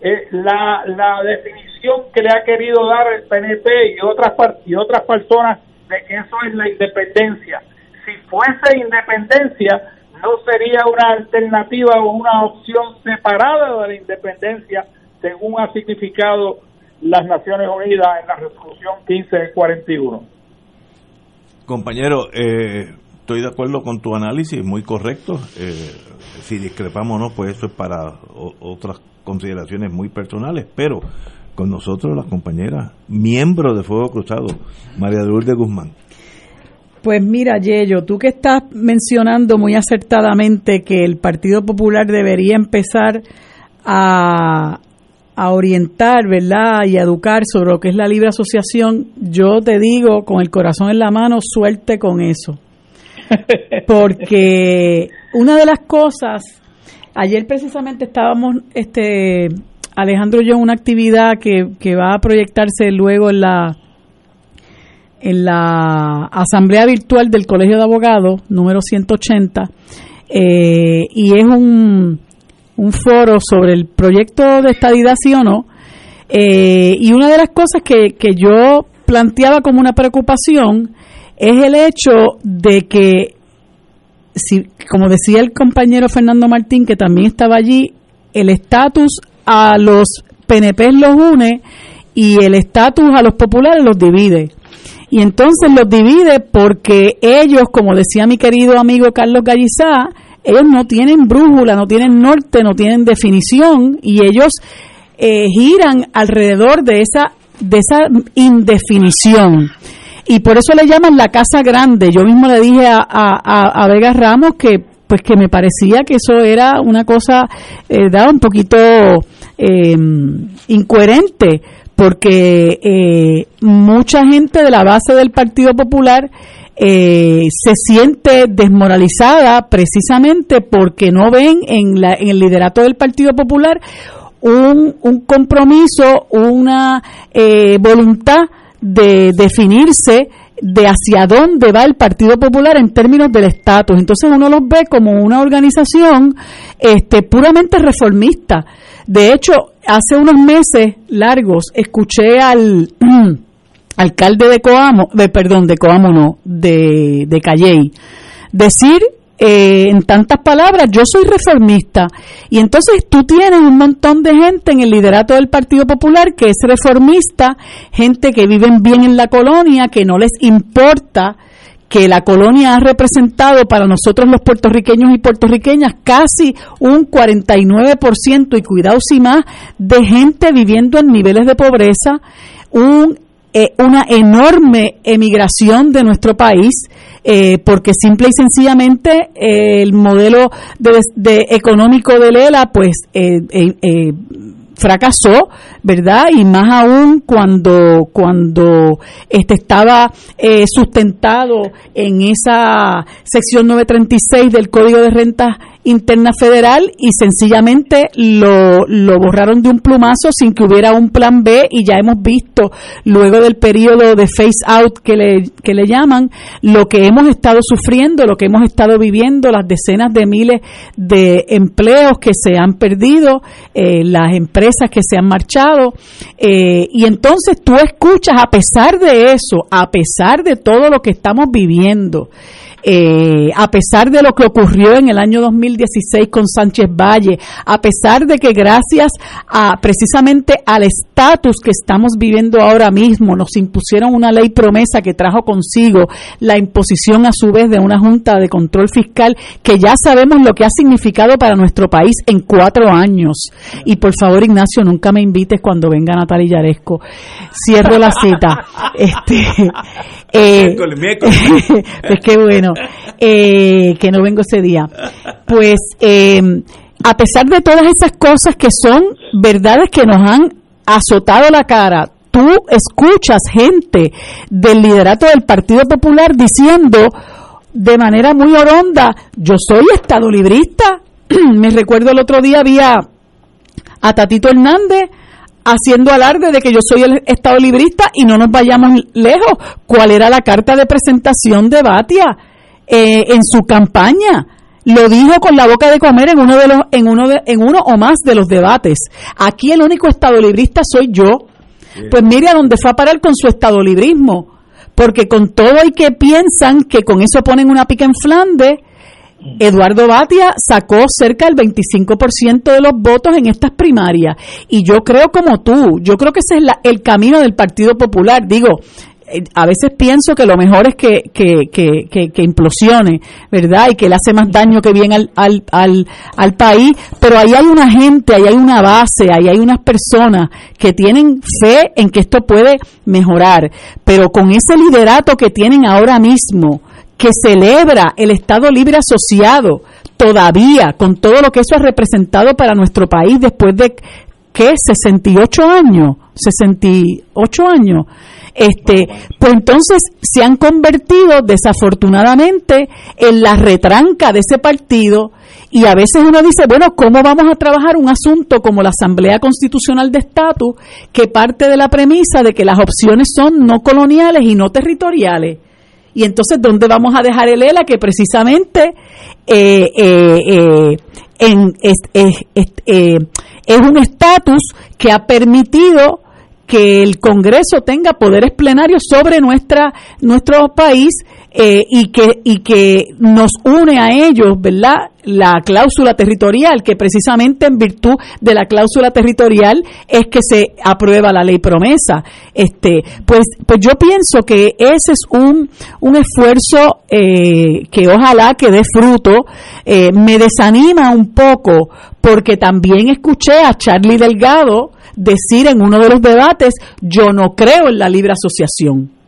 eh, la, la definición que le ha querido dar el PNP y otras y otras personas de que eso es la independencia. Si fuese independencia, no sería una alternativa o una opción separada de la independencia, según ha significado las Naciones Unidas en la resolución 1541. Compañero, eh, estoy de acuerdo con tu análisis, muy correcto. Eh, si discrepamos o no, pues eso es para otras consideraciones muy personales, pero con nosotros la compañera, miembro de Fuego Cruzado, María Lourdes Guzmán. Pues mira, Yello, tú que estás mencionando muy acertadamente que el Partido Popular debería empezar a, a orientar, ¿verdad? Y a educar sobre lo que es la libre asociación, yo te digo con el corazón en la mano, suerte con eso. Porque una de las cosas, ayer precisamente estábamos, este, Alejandro y yo, en una actividad que, que va a proyectarse luego en la en la asamblea virtual del Colegio de Abogados, número 180, eh, y es un, un foro sobre el proyecto de estadidad, sí o no. Eh, y una de las cosas que, que yo planteaba como una preocupación es el hecho de que, si, como decía el compañero Fernando Martín, que también estaba allí, el estatus a los PNP los une y el estatus a los populares los divide. Y entonces los divide porque ellos, como decía mi querido amigo Carlos Gallizá, ellos no tienen brújula, no tienen norte, no tienen definición y ellos eh, giran alrededor de esa, de esa indefinición. Y por eso le llaman la casa grande. Yo mismo le dije a, a, Vega Ramos que pues que me parecía que eso era una cosa eh, un poquito eh, incoherente porque eh, mucha gente de la base del Partido Popular eh, se siente desmoralizada precisamente porque no ven en, la, en el liderato del Partido Popular un, un compromiso, una eh, voluntad de definirse de hacia dónde va el Partido Popular en términos del estatus. Entonces uno los ve como una organización este, puramente reformista. De hecho, hace unos meses largos escuché al alcalde de Coamo, de, perdón, de Coamo no, de, de Calley, decir eh, en tantas palabras, yo soy reformista. Y entonces tú tienes un montón de gente en el liderato del Partido Popular que es reformista, gente que viven bien en la colonia, que no les importa que la colonia ha representado para nosotros los puertorriqueños y puertorriqueñas casi un 49% y cuidado si más de gente viviendo en niveles de pobreza, un eh, una enorme emigración de nuestro país, eh, porque simple y sencillamente eh, el modelo de, económico de Lela, pues fracasó, ¿verdad? Y más aún cuando, cuando este estaba sustentado en esa sección 936 del Código de Rentas interna federal y sencillamente lo, lo borraron de un plumazo sin que hubiera un plan B y ya hemos visto luego del periodo de face out que le, que le llaman lo que hemos estado sufriendo, lo que hemos estado viviendo, las decenas de miles de empleos que se han perdido, eh, las empresas que se han marchado eh, y entonces tú escuchas a pesar de eso, a pesar de todo lo que estamos viviendo, eh, a pesar de lo que ocurrió en el año 2016 con Sánchez Valle, a pesar de que gracias a precisamente al estatus que estamos viviendo ahora mismo, nos impusieron una ley promesa que trajo consigo la imposición a su vez de una junta de control fiscal que ya sabemos lo que ha significado para nuestro país en cuatro años. Y por favor, Ignacio, nunca me invites cuando venga Natalia Yaresco. Cierro la cita. Este, eh, pues qué bueno eh, que no vengo ese día. Pues eh, a pesar de todas esas cosas que son verdades que nos han azotado la cara, tú escuchas gente del liderato del Partido Popular diciendo de manera muy oronda, yo soy estado librista. Me recuerdo el otro día había a Tatito Hernández haciendo alarde de que yo soy el Estado librista y no nos vayamos lejos. ¿Cuál era la carta de presentación de Batia eh, en su campaña? Lo dijo con la boca de comer en uno de los, en uno de, en uno o más de los debates. Aquí el único Estado librista soy yo. Pues mire a dónde fue a parar con su Estado librismo. Porque con todo y que piensan que con eso ponen una pica en Flandes, Eduardo Batia sacó cerca del 25% de los votos en estas primarias. Y yo creo como tú, yo creo que ese es el camino del Partido Popular. Digo, a veces pienso que lo mejor es que, que, que, que, implosione, ¿verdad? Y que le hace más daño que bien al, al, al, al país. Pero ahí hay una gente, ahí hay una base, ahí hay unas personas que tienen fe en que esto puede mejorar. Pero con ese liderato que tienen ahora mismo, que celebra el Estado Libre Asociado, todavía, con todo lo que eso ha representado para nuestro país después de, ¿qué? 68 años, 68 años. Este, pues entonces se han convertido desafortunadamente en la retranca de ese partido y a veces uno dice, bueno, ¿cómo vamos a trabajar un asunto como la Asamblea Constitucional de Estatus que parte de la premisa de que las opciones son no coloniales y no territoriales? Y entonces, ¿dónde vamos a dejar el ELA? Que precisamente eh, eh, eh, en, es, es un estatus que ha permitido que el Congreso tenga poderes plenarios sobre nuestra nuestro país eh, y que y que nos une a ellos, ¿verdad? La cláusula territorial, que precisamente en virtud de la cláusula territorial es que se aprueba la ley promesa. Este, pues, pues yo pienso que ese es un, un esfuerzo eh, que ojalá que dé fruto. Eh, me desanima un poco porque también escuché a Charlie Delgado decir en uno de los debates, yo no creo en la libre asociación.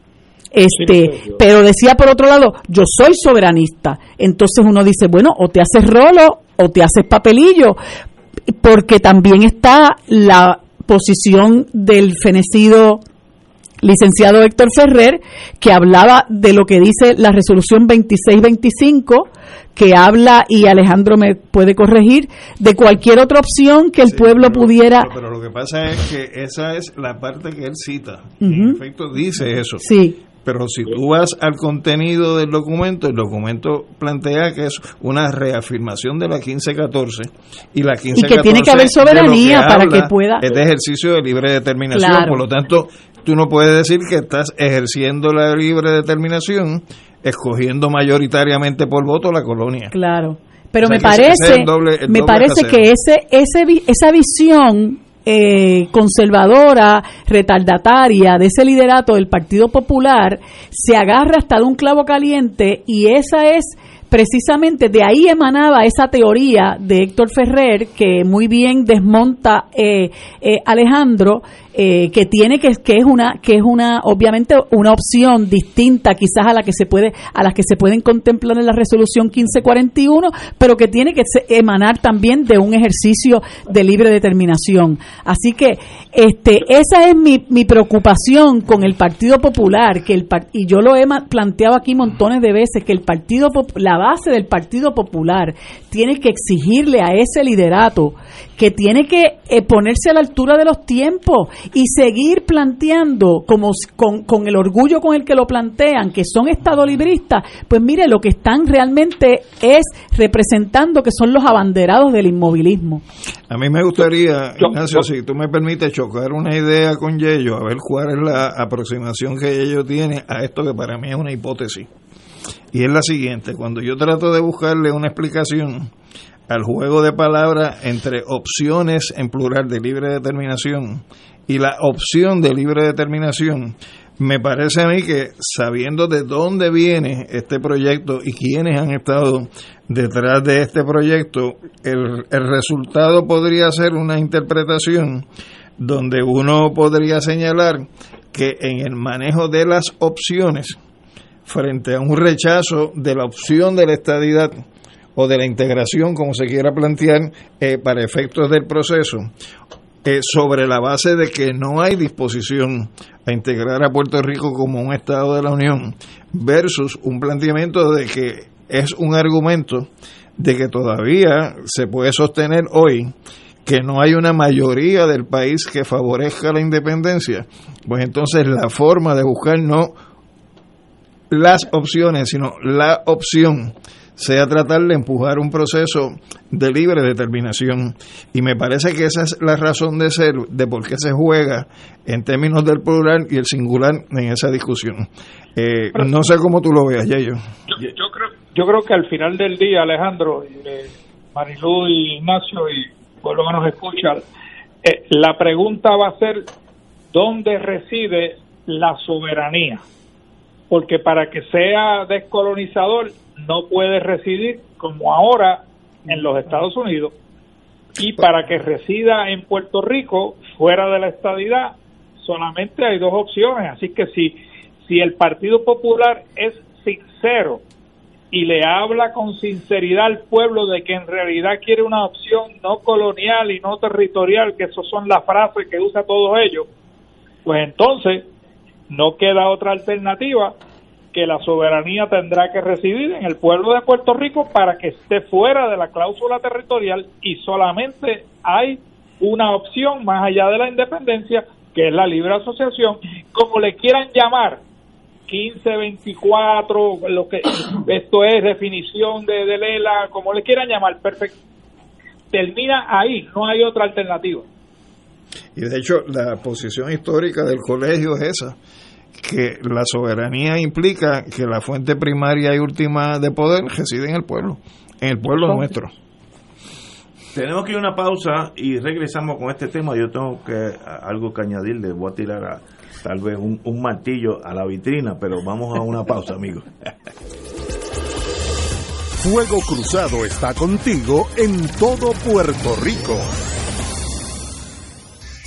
Este, pero decía por otro lado, yo soy soberanista. Entonces uno dice, bueno, o te haces rolo o te haces papelillo, porque también está la posición del fenecido licenciado Héctor Ferrer, que hablaba de lo que dice la resolución 2625, que habla, y Alejandro me puede corregir, de cualquier otra opción que el pueblo pudiera... Pero, lo que pasa es que esa es la parte que él cita. En efecto, dice eso. Sí. Pero si tú vas al contenido del documento, el documento plantea que es una reafirmación de la 1514 y la 1514 y que tiene que haber soberanía para que pueda es de ejercicio de libre determinación, por lo tanto tú no puedes decir que estás ejerciendo la libre determinación escogiendo mayoritariamente por voto la colonia. Claro. Pero me parece, me parece que ese, ese, esa visión eh, conservadora, retardataria de ese liderato del Partido Popular se agarra hasta de un clavo caliente y esa es precisamente de ahí emanaba esa teoría de Héctor Ferrer que muy bien desmonta eh, eh, Alejandro eh, que tiene que, que es una que es una obviamente una opción distinta quizás a la que se puede a las que se pueden contemplar en la resolución 1541 pero que tiene que emanar también de un ejercicio de libre determinación. Así que este esa es mi, mi preocupación con el Partido Popular que el y yo lo he planteado aquí montones de veces que el Partido la base del Partido Popular tiene que exigirle a ese liderato que tiene que eh, ponerse a la altura de los tiempos y seguir planteando como con, con, el orgullo con el que lo plantean, que son estado libristas, pues mire, lo que están realmente es representando que son los abanderados del inmovilismo. A mí me gustaría, Ignacio, si tú me permites chocar una idea con Yello, a ver cuál es la aproximación que ellos tiene a esto que para mí es una hipótesis. y es la siguiente, cuando yo trato de buscarle una explicación al juego de palabras entre opciones en plural de libre determinación y la opción de libre determinación, me parece a mí que sabiendo de dónde viene este proyecto y quiénes han estado detrás de este proyecto, el, el resultado podría ser una interpretación donde uno podría señalar que en el manejo de las opciones, frente a un rechazo de la opción de la estadidad o de la integración, como se quiera plantear, eh, para efectos del proceso, eh, sobre la base de que no hay disposición a integrar a Puerto Rico como un Estado de la Unión, versus un planteamiento de que es un argumento de que todavía se puede sostener hoy que no hay una mayoría del país que favorezca la independencia, pues entonces la forma de buscar no las opciones, sino la opción sea tratar de empujar un proceso de libre determinación. Y me parece que esa es la razón de ser, de por qué se juega en términos del plural y el singular en esa discusión. Eh, no sé cómo tú lo veas, Yayo. Yo, yo, creo, yo creo que al final del día, Alejandro, eh, Marilú y Ignacio y pueblo que nos escucha, eh, la pregunta va a ser, ¿dónde reside la soberanía? Porque para que sea descolonizador no puede residir como ahora en los Estados Unidos. Y para que resida en Puerto Rico fuera de la estadidad solamente hay dos opciones. Así que si si el Partido Popular es sincero y le habla con sinceridad al pueblo de que en realidad quiere una opción no colonial y no territorial, que esas son las frases que usa todos ellos, pues entonces no queda otra alternativa que la soberanía tendrá que residir en el pueblo de Puerto Rico para que esté fuera de la cláusula territorial y solamente hay una opción más allá de la independencia, que es la libre asociación, como le quieran llamar, 15, 24, lo que esto es definición de, de Lela, como le quieran llamar, perfecto. Termina ahí, no hay otra alternativa. Y de hecho, la posición histórica del colegio es esa que la soberanía implica que la fuente primaria y última de poder reside en el pueblo, en el pueblo nuestro. Tenemos que ir a una pausa y regresamos con este tema. Yo tengo que algo que añadir, le voy a tirar a, tal vez un, un martillo a la vitrina, pero vamos a una pausa, amigos. Fuego Cruzado está contigo en todo Puerto Rico.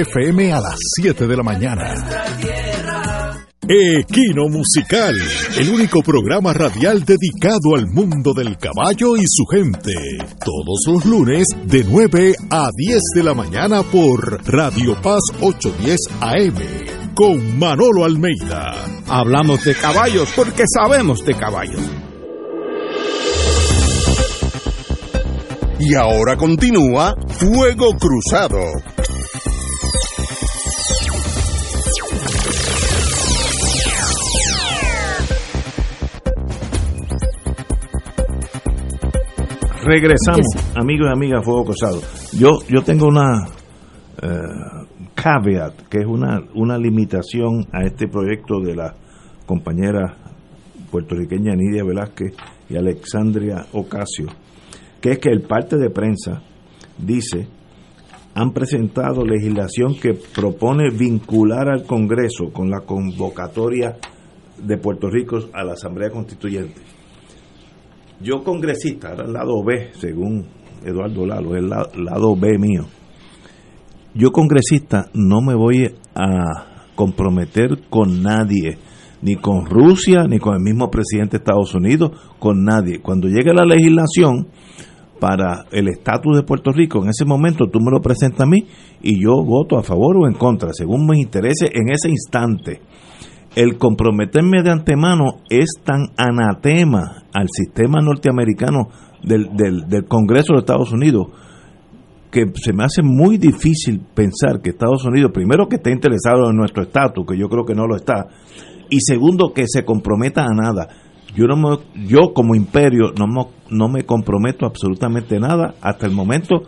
FM a las 7 de la mañana. Equino Musical, el único programa radial dedicado al mundo del caballo y su gente. Todos los lunes de 9 a 10 de la mañana por Radio Paz 810 AM con Manolo Almeida. Hablamos de caballos porque sabemos de caballos. Y ahora continúa Fuego Cruzado. Regresamos, amigos y amigas, Fuego Cruzado. Yo, yo tengo una eh, caveat, que es una, una limitación a este proyecto de la compañera puertorriqueña Nidia Velázquez y Alexandria Ocasio, que es que el parte de prensa dice han presentado legislación que propone vincular al Congreso con la convocatoria de Puerto Rico a la Asamblea Constituyente. Yo congresista, era el lado B, según Eduardo Lalo, el lado B mío. Yo congresista no me voy a comprometer con nadie, ni con Rusia, ni con el mismo presidente de Estados Unidos, con nadie. Cuando llegue la legislación para el estatus de Puerto Rico, en ese momento tú me lo presentas a mí y yo voto a favor o en contra, según mis intereses en ese instante el comprometerme de antemano es tan anatema al sistema norteamericano del, del, Congreso de Estados Unidos que se me hace muy difícil pensar que Estados Unidos, primero que esté interesado en nuestro estatus, que yo creo que no lo está, y segundo que se comprometa a nada. Yo no me, yo como imperio no me, no me comprometo absolutamente nada hasta el momento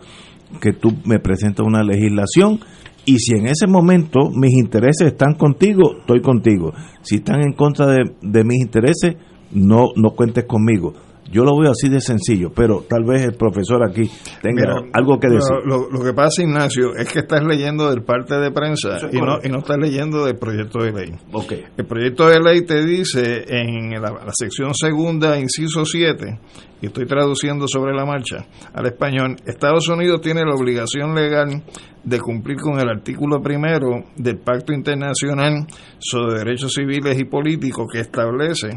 que tú me presentas una legislación y si en ese momento mis intereses están contigo, estoy contigo. Si están en contra de, de mis intereses, no, no cuentes conmigo. Yo lo veo así de sencillo, pero tal vez el profesor aquí tenga algo que decir. Lo, que pasa, Ignacio, es que estás leyendo del parte de prensa y no, y no estás leyendo del proyecto de ley. Okay. El proyecto de ley te dice en la, la sección segunda, inciso 7, y estoy traduciendo sobre la marcha al español, Estados Unidos tiene la obligación legal de cumplir con el artículo primero del Pacto Internacional sobre Derechos Civiles y Políticos que establece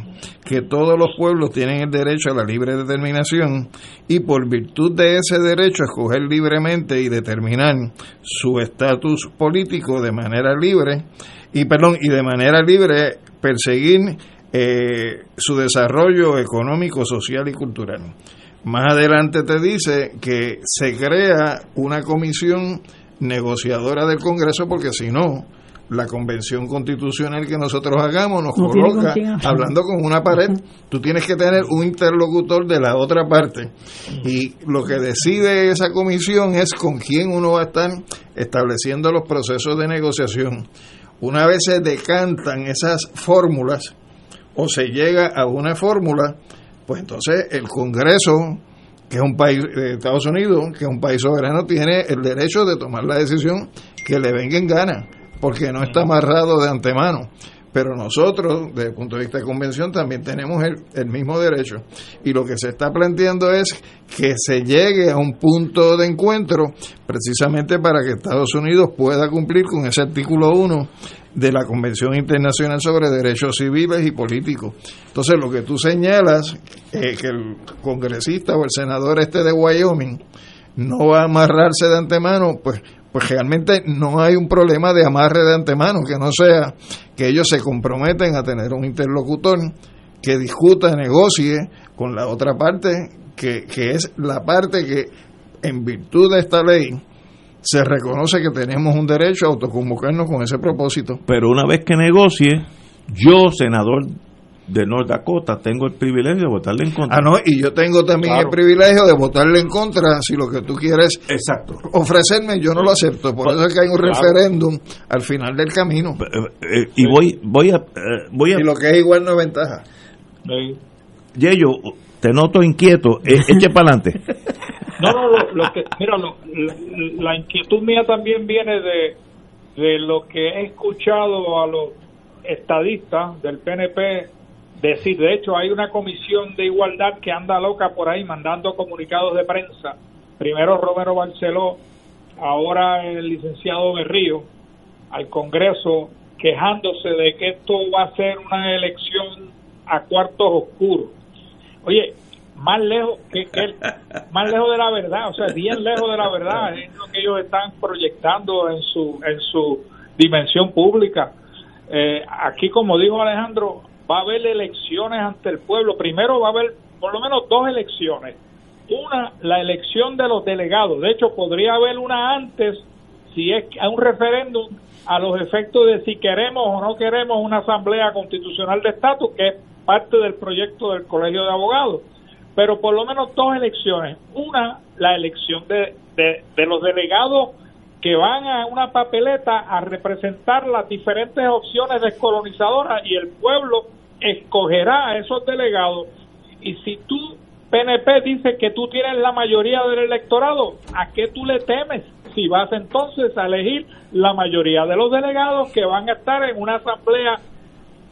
que todos los pueblos tienen el derecho a la libre determinación y por virtud de ese derecho escoger libremente y determinar su estatus político de manera libre y perdón y de manera libre perseguir eh, su desarrollo económico, social y cultural. Más adelante te dice que se crea una comisión negociadora del Congreso porque si no, la convención constitucional que nosotros hagamos nos coloca hablando con una pared. Tú tienes que tener un interlocutor de la otra parte. Y lo que decide esa comisión es con quién uno va a estar estableciendo los procesos de negociación. Una vez se decantan esas fórmulas o se llega a una fórmula, pues entonces el Congreso que es un país de Estados Unidos, que es un país soberano, tiene el derecho de tomar la decisión que le venga en gana, porque no está amarrado de antemano. Pero nosotros, desde el punto de vista de convención, también tenemos el, el mismo derecho. Y lo que se está planteando es que se llegue a un punto de encuentro precisamente para que Estados Unidos pueda cumplir con ese artículo 1 de la Convención Internacional sobre Derechos Civiles y Políticos. Entonces, lo que tú señalas, eh, que el congresista o el senador este de Wyoming no va a amarrarse de antemano, pues, pues realmente no hay un problema de amarre de antemano, que no sea que ellos se comprometen a tener un interlocutor que discuta, negocie con la otra parte, que, que es la parte que en virtud de esta ley, se reconoce que tenemos un derecho a autoconvocarnos con ese propósito. Pero una vez que negocie, yo, senador de North Dakota, tengo el privilegio de votarle en contra. Ah, no, y yo tengo también el privilegio de votarle en contra si lo que tú quieres Exacto. ofrecerme, yo no lo acepto. Por eso es que hay un referéndum al final del camino. Eh, eh, y voy, voy a, eh, voy a... Y lo que es igual no es ventaja. Yeyo, te noto inquieto, eche para adelante. No, no, lo, que, mira, la, inquietud mía también viene de, de lo que he escuchado a los estadistas del PNP decir. De hecho, hay una comisión de igualdad que anda loca por ahí mandando comunicados de prensa. Primero Romero Barceló, ahora el licenciado Berrío, al Congreso quejándose de que esto va a ser una elección a cuartos oscuros. Oye, más lejos que, que más lejos de la verdad, o sea, bien lejos de la verdad, es lo que ellos están proyectando en su en su dimensión pública. Eh, aquí, como dijo Alejandro, va a haber elecciones ante el pueblo. Primero va a haber por lo menos dos elecciones. Una, la elección de los delegados. De hecho, podría haber una antes, si es un referéndum, a los efectos de si queremos o no queremos una asamblea constitucional de estatus, que es parte del proyecto del Colegio de Abogados. Pero por lo menos dos elecciones. Una, la elección de, de los delegados que van a una papeleta a representar las diferentes opciones descolonizadoras y el pueblo escogerá a esos delegados. Y si tú, PNP, dice que tú tienes la mayoría del electorado, ¿a qué tú le temes? Si vas entonces a elegir la mayoría de los delegados que van a estar en una asamblea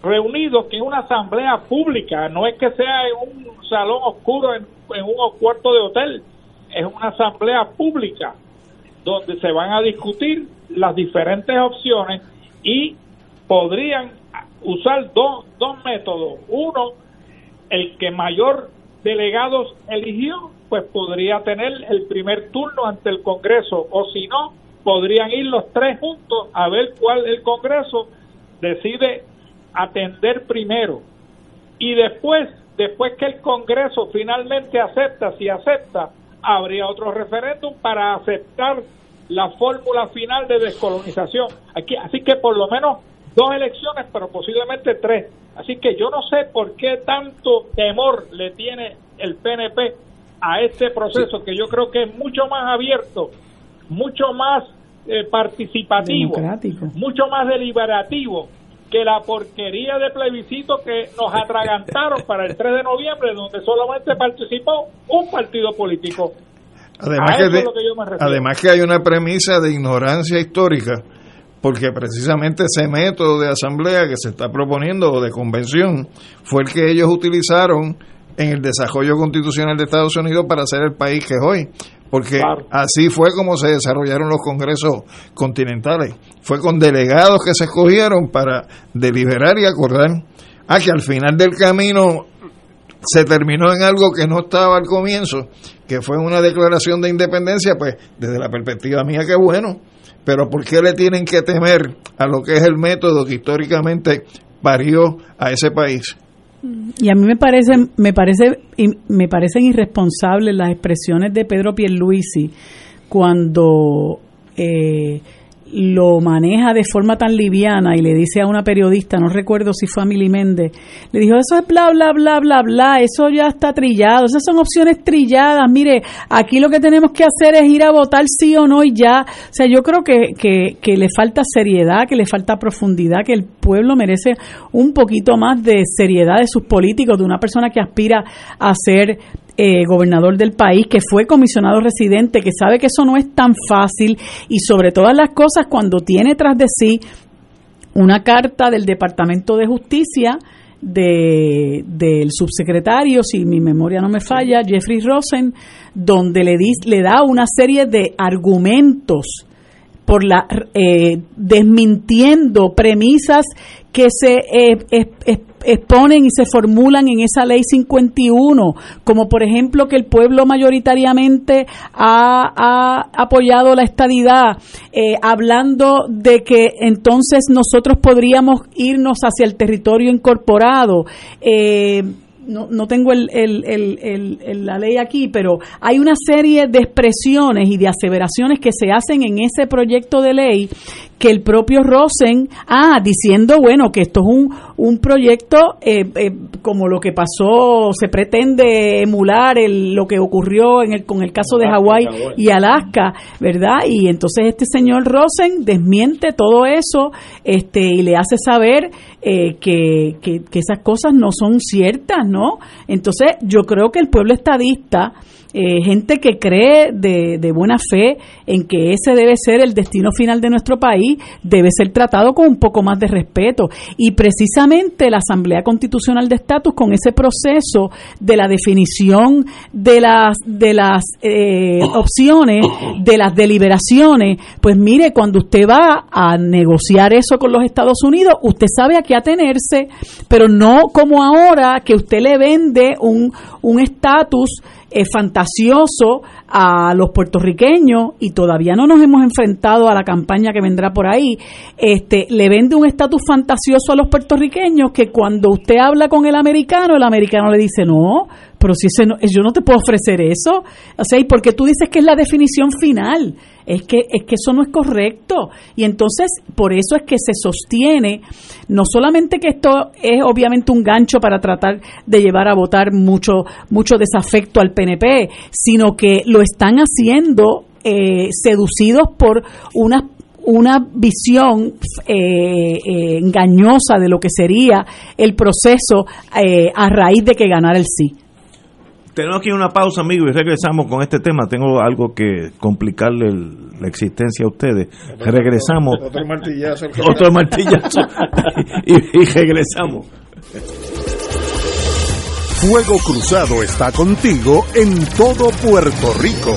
reunidos, que es una asamblea pública, no es que sea en un salón oscuro, en, en un cuarto de hotel, es una asamblea pública donde se van a discutir las diferentes opciones y podrían usar dos, dos métodos. Uno, el que mayor delegados eligió, pues podría tener el primer turno ante el Congreso, o si no, podrían ir los tres juntos a ver cuál el Congreso decide atender primero. Y después, después que el Congreso finalmente acepta, si acepta, habría otro referéndum para aceptar la fórmula final de descolonización. Aquí, así que por lo menos dos elecciones, pero posiblemente tres. Así que yo no sé por qué tanto temor le tiene el PNP a este proceso, que yo creo que es mucho más abierto, mucho más eh, participativo, mucho más deliberativo que la porquería de plebiscito que nos atragantaron para el 3 de noviembre, donde solamente participó un partido político. Además, que, además que hay una premisa de ignorancia histórica, porque precisamente ese método de asamblea que se está proponiendo o de convención fue el que ellos utilizaron en el desarrollo constitucional de Estados Unidos para ser el país que es hoy. Porque así fue como se desarrollaron los congresos continentales. Fue con delegados que se escogieron para deliberar y acordar. Ah, que al final del camino se terminó en algo que no estaba al comienzo, que fue una declaración de independencia, pues desde la perspectiva mía que bueno, pero ¿por qué le tienen que temer a lo que es el método que históricamente parió a ese país? Y a mí me parece, me parece, me parecen irresponsables las expresiones de Pedro Pierluisi cuando eh, lo maneja de forma tan liviana y le dice a una periodista, no recuerdo si fue a Mili Méndez, le dijo, eso es bla, bla, bla, bla, bla, eso ya está trillado, esas son opciones trilladas, mire, aquí lo que tenemos que hacer es ir a votar sí o no y ya. O sea, yo creo que, que, que le falta seriedad, que le falta profundidad, que el pueblo merece un poquito más de seriedad de sus políticos, de una persona que aspira a ser eh, gobernador del país, que fue comisionado residente, que sabe que eso no es tan fácil y sobre todas las cosas cuando tiene tras de sí una carta del Departamento de Justicia de, del subsecretario, si mi memoria no me falla, Jeffrey Rosen, donde le, le da una serie de argumentos por la eh, desmintiendo premisas que se eh, exponen y se formulan en esa ley 51, como por ejemplo que el pueblo mayoritariamente ha, apoyado la estadidad, eh, hablando de que entonces nosotros podríamos irnos hacia el territorio incorporado. Eh, no, no tengo el, la ley aquí, pero hay una serie de expresiones y de aseveraciones que se hacen en ese proyecto de ley que el propio Rosen, ah, diciendo, bueno, que esto es un, un proyecto eh, eh, como lo que pasó, se pretende emular el, lo que ocurrió en el, con el caso de Hawái y Alaska, ¿verdad? Y entonces este señor Rosen desmiente todo eso este, y le hace saber eh, que, que, que esas cosas no son ciertas, ¿no? Entonces yo creo que el pueblo estadista eh, gente que cree de, de, buena fe en que ese debe ser el destino final de nuestro país, debe ser tratado con un poco más de respeto. Y precisamente la Asamblea Constitucional de Estatus, con ese proceso de la definición de las, de las eh, opciones, de las deliberaciones, pues mire, cuando usted va a negociar eso con los Estados Unidos, usted sabe a qué atenerse, pero no como ahora que usted le vende un estatus es fantasioso a los puertorriqueños y todavía no nos hemos enfrentado a la campaña que vendrá por ahí, este, le vende un estatus fantasioso a los puertorriqueños que cuando usted habla con el americano, el americano le dice, no, pero si ese no, yo no te puedo ofrecer eso. O sea, ¿y porque tú dices que es la definición final? Es que, es que eso no es correcto. Y entonces, por eso es que se sostiene, no solamente que esto es obviamente un gancho para tratar de llevar a votar mucho, mucho desafecto al PNP, sino que lo están haciendo eh, seducidos por una una visión eh, eh, engañosa de lo que sería el proceso a raíz de que ganara el sí. Tenemos aquí una pausa, amigo, y regresamos con este tema. Tengo algo que complicarle la existencia a ustedes. Regresamos. Otro martillazo. Otro martillazo. y regresamos. Fuego Cruzado está contigo en todo Puerto Rico.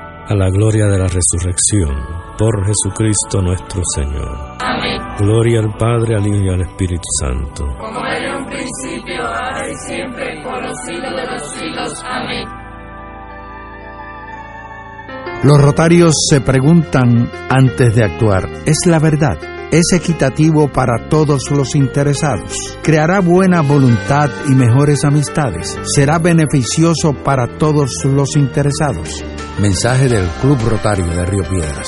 a la gloria de la resurrección, por Jesucristo nuestro Señor. Amén. Gloria al Padre, al Hijo y al Espíritu Santo. Como era un principio, ahora y siempre, por los siglos de los siglos. Amén. Los rotarios se preguntan antes de actuar, ¿es la verdad? ¿Es equitativo para todos los interesados? ¿Creará buena voluntad y mejores amistades? ¿Será beneficioso para todos los interesados? Mensaje del Club Rotario de Río Piedras.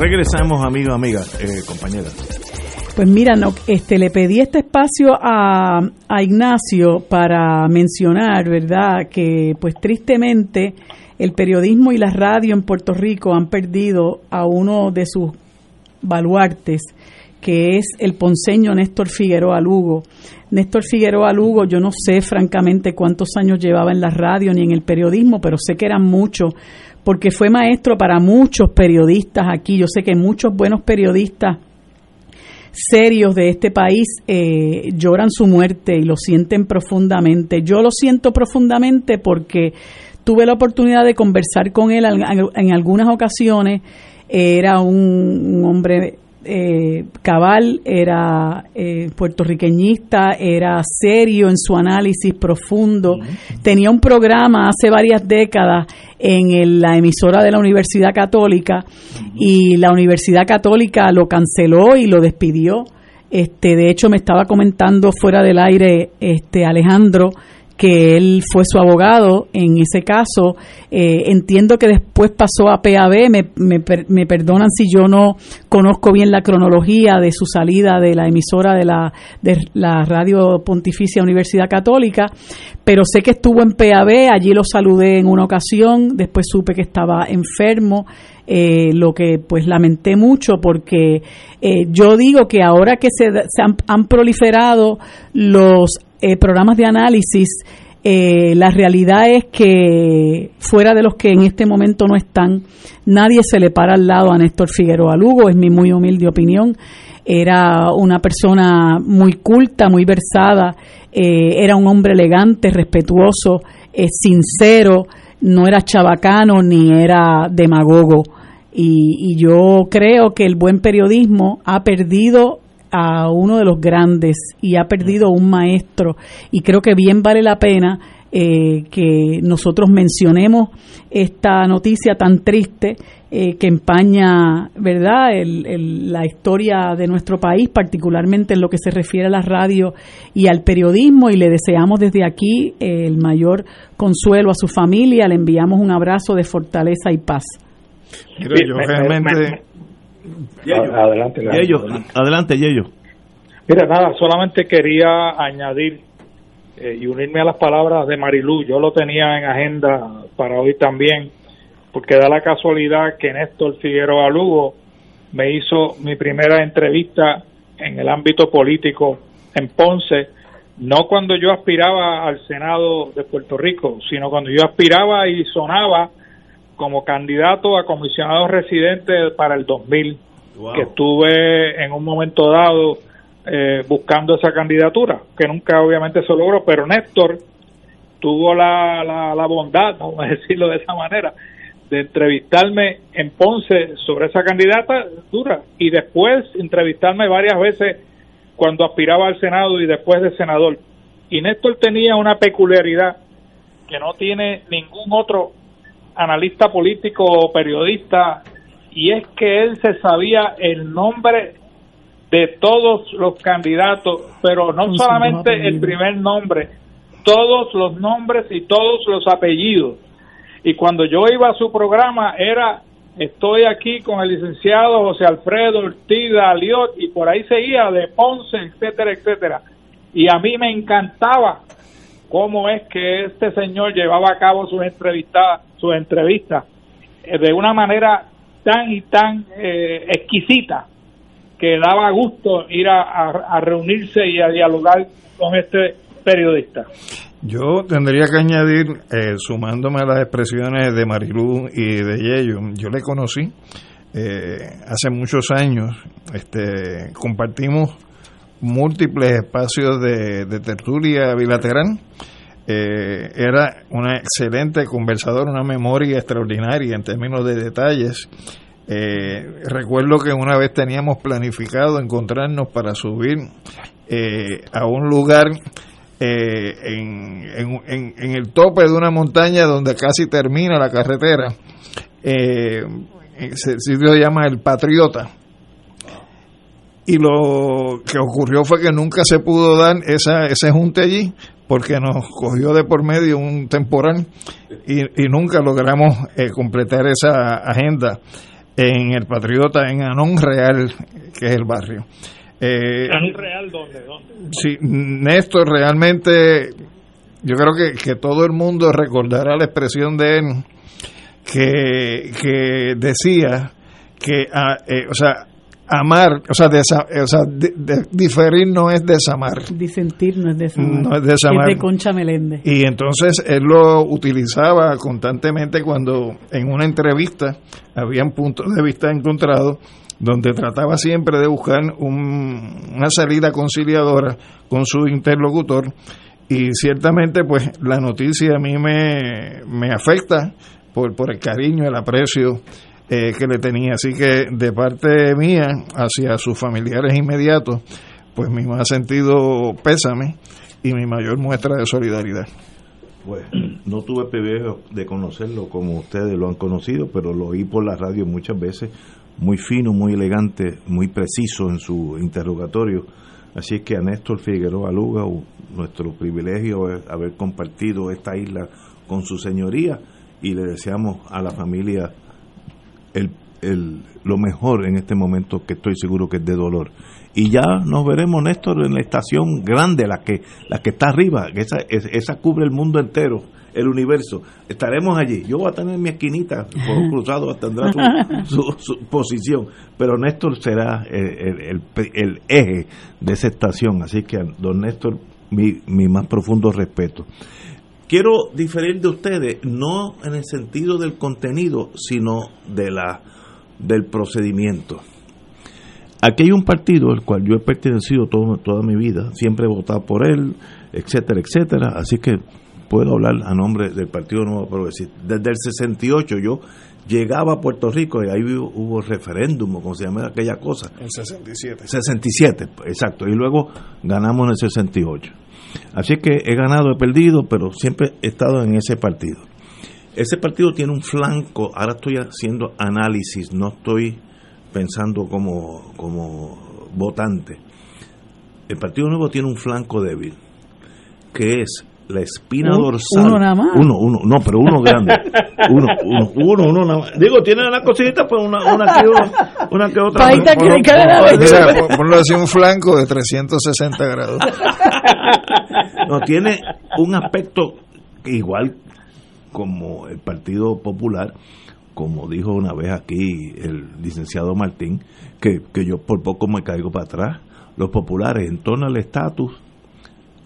Regresamos, amigos, amigas, eh, compañeras. Pues mira, no, este, le pedí este espacio a, a Ignacio para mencionar, ¿verdad?, que pues tristemente el periodismo y la radio en Puerto Rico han perdido a uno de sus baluartes, que es el ponceño Néstor Figueroa Lugo. Néstor Figueroa Lugo, yo no sé francamente cuántos años llevaba en la radio ni en el periodismo, pero sé que eran muchos, porque fue maestro para muchos periodistas aquí. Yo sé que muchos buenos periodistas serios de este país eh, lloran su muerte y lo sienten profundamente. Yo lo siento profundamente porque tuve la oportunidad de conversar con él en, algunas ocasiones. Era un hombre eh, cabal, era eh, puertorriqueñista, era serio en su análisis profundo. Tenía un programa hace varias décadas en la emisora de la Universidad Católica y la Universidad Católica lo canceló y lo despidió. Este, de hecho, me estaba comentando fuera del aire este Alejandro que él fue su abogado en ese caso. Eh, entiendo que después pasó a PAB, me, me, perdonan si yo no conozco bien la cronología de su salida de la emisora de la, de la Radio Pontificia Universidad Católica, pero sé que estuvo en PAB, allí lo saludé en una ocasión, después supe que estaba enfermo. Eh, lo que pues lamenté mucho porque eh, yo digo que ahora que se, han, han, proliferado los eh, programas de análisis, eh, la realidad es que fuera de los que en este momento no están, nadie se le para al lado a Néstor Figueroa Lugo, es mi muy humilde opinión. Era una persona muy culta, muy versada, eh, era un hombre elegante, respetuoso, sincero, no era chabacano ni era demagogo. y, yo creo que el buen periodismo ha perdido a uno de los grandes y ha perdido un maestro. Y creo que bien vale la pena eh, que nosotros mencionemos esta noticia tan triste eh, que empaña verdad la historia de nuestro país particularmente en lo que se refiere a la radio y al periodismo. Y le deseamos desde aquí eh, el mayor consuelo a su familia. Le enviamos un abrazo de fortaleza y paz. Realmente Adelante, adelante, Yello. Mira, nada, solamente quería añadir eh, y unirme a las palabras de Marilú. Yo lo tenía en agenda para hoy también, porque da la casualidad que Néstor Figueroa Lugo me hizo mi primera entrevista en el ámbito político en Ponce, no cuando yo aspiraba al Senado de Puerto Rico, sino cuando yo aspiraba y sonaba como candidato a comisionado residente para el 2000 que estuve en un momento dado eh, buscando esa candidatura, que nunca obviamente se logró, pero Néstor tuvo la, la, bondad, vamos a decirlo de esa manera, de entrevistarme en Ponce sobre esa candidata dura y después entrevistarme varias veces cuando aspiraba al Senado y después de senador. Y Néstor tenía una peculiaridad que no tiene ningún otro analista político o periodista y es que él se sabía el nombre de todos los candidatos, pero no solamente el primer nombre, todos los nombres y todos los apellidos. Y cuando yo iba a su programa era estoy aquí con el licenciado José Alfredo Ortiz Aliot y por ahí seguía de Ponce, etcétera, etcétera. Y a mí me encantaba cómo es que este señor llevaba a cabo sus entrevistas, sus entrevistas eh, de una manera tan y tan eh, exquisita que daba gusto ir a, reunirse y a dialogar con este periodista. Yo tendría que añadir, eh, sumándome a las expresiones de Marilú y de Yello, yo le conocí eh, hace muchos años, este, compartimos múltiples espacios de, de tertulia bilateral. Era una excelente conversador, una memoria extraordinaria en términos de detalles eh, recuerdo que una vez teníamos planificado encontrarnos para subir eh, a un lugar eh, en, en, el tope de una montaña donde casi termina la carretera. ese sitio se llama El Patriota. Y lo que ocurrió fue que nunca se pudo dar esa, ese junte allí porque nos cogió de por medio un temporal y, y nunca logramos completar esa agenda en el Patriota, en Anón Real, que es el barrio. Eh, ¿Anón Real dónde? Sí, Néstor realmente, yo creo que, que todo el mundo recordará la expresión de él que, que decía que, ah, eh, o sea, amar, o sea, o sea diferir no es desamar. Disentir no es desamar. No es desamar. Es de Concha Meléndez. Y entonces él lo utilizaba constantemente cuando en una entrevista habían puntos de vista encontrados donde trataba siempre de buscar una salida conciliadora con su interlocutor y ciertamente pues la noticia a mí me, me afecta por, por el cariño, el aprecio eh, que le tenía. Así que de parte mía hacia sus familiares inmediatos, pues mi más sentido pésame y mi mayor muestra de solidaridad. Pues no tuve privilegio de conocerlo como ustedes lo han conocido, pero lo oí por la radio muchas veces, muy fino, muy elegante, muy preciso en su interrogatorio. Así es que a Néstor Figueroa Luga, nuestro privilegio es haber compartido esta isla con su señoría y le deseamos a la familia el, el, lo mejor en este momento que estoy seguro que es de dolor. Y ya nos veremos, Néstor, en la estación grande, la que, la que está arriba, esa, esa cubre el mundo entero, el universo. Estaremos allí. Yo voy a tener mi esquinita, por cruzado tendrá su, su, posición, pero Néstor será el, el, el, eje de esa estación. Así que, don Néstor, mi, mi más profundo respeto. Quiero diferir de ustedes, no en el sentido del contenido, sino de la del procedimiento. Aquí hay un partido al cual yo he pertenecido todo, toda mi vida, siempre he votado por él, etcétera, etcétera, así que puedo hablar a nombre del Partido Nuevo Progresista. Desde el 68 yo llegaba a Puerto Rico y ahí hubo, hubo referéndum, como se llama aquella cosa. En 67. 67, exacto, y luego ganamos en el 68. Así que he ganado, he perdido, pero siempre he estado en ese partido. Ese partido tiene un flanco, ahora estoy haciendo análisis, no estoy pensando como, como votante. El Partido Nuevo tiene un flanco débil, que es la espina Un- dorsal. uno nada más. Uno, uno, no, pero uno grande. Uno, uno, uno, uno nada más. Digo, tiene una cosita, pues una, una que, una, una que otra. Paita que cada ponlo- vez. Mira, pon- ponlo así un flanco de 360 grados. No, tiene un aspecto igual como el Partido Popular, como dijo una vez aquí el licenciado Martín, que, que yo por poco me caigo para atrás. Los populares en torno al estatus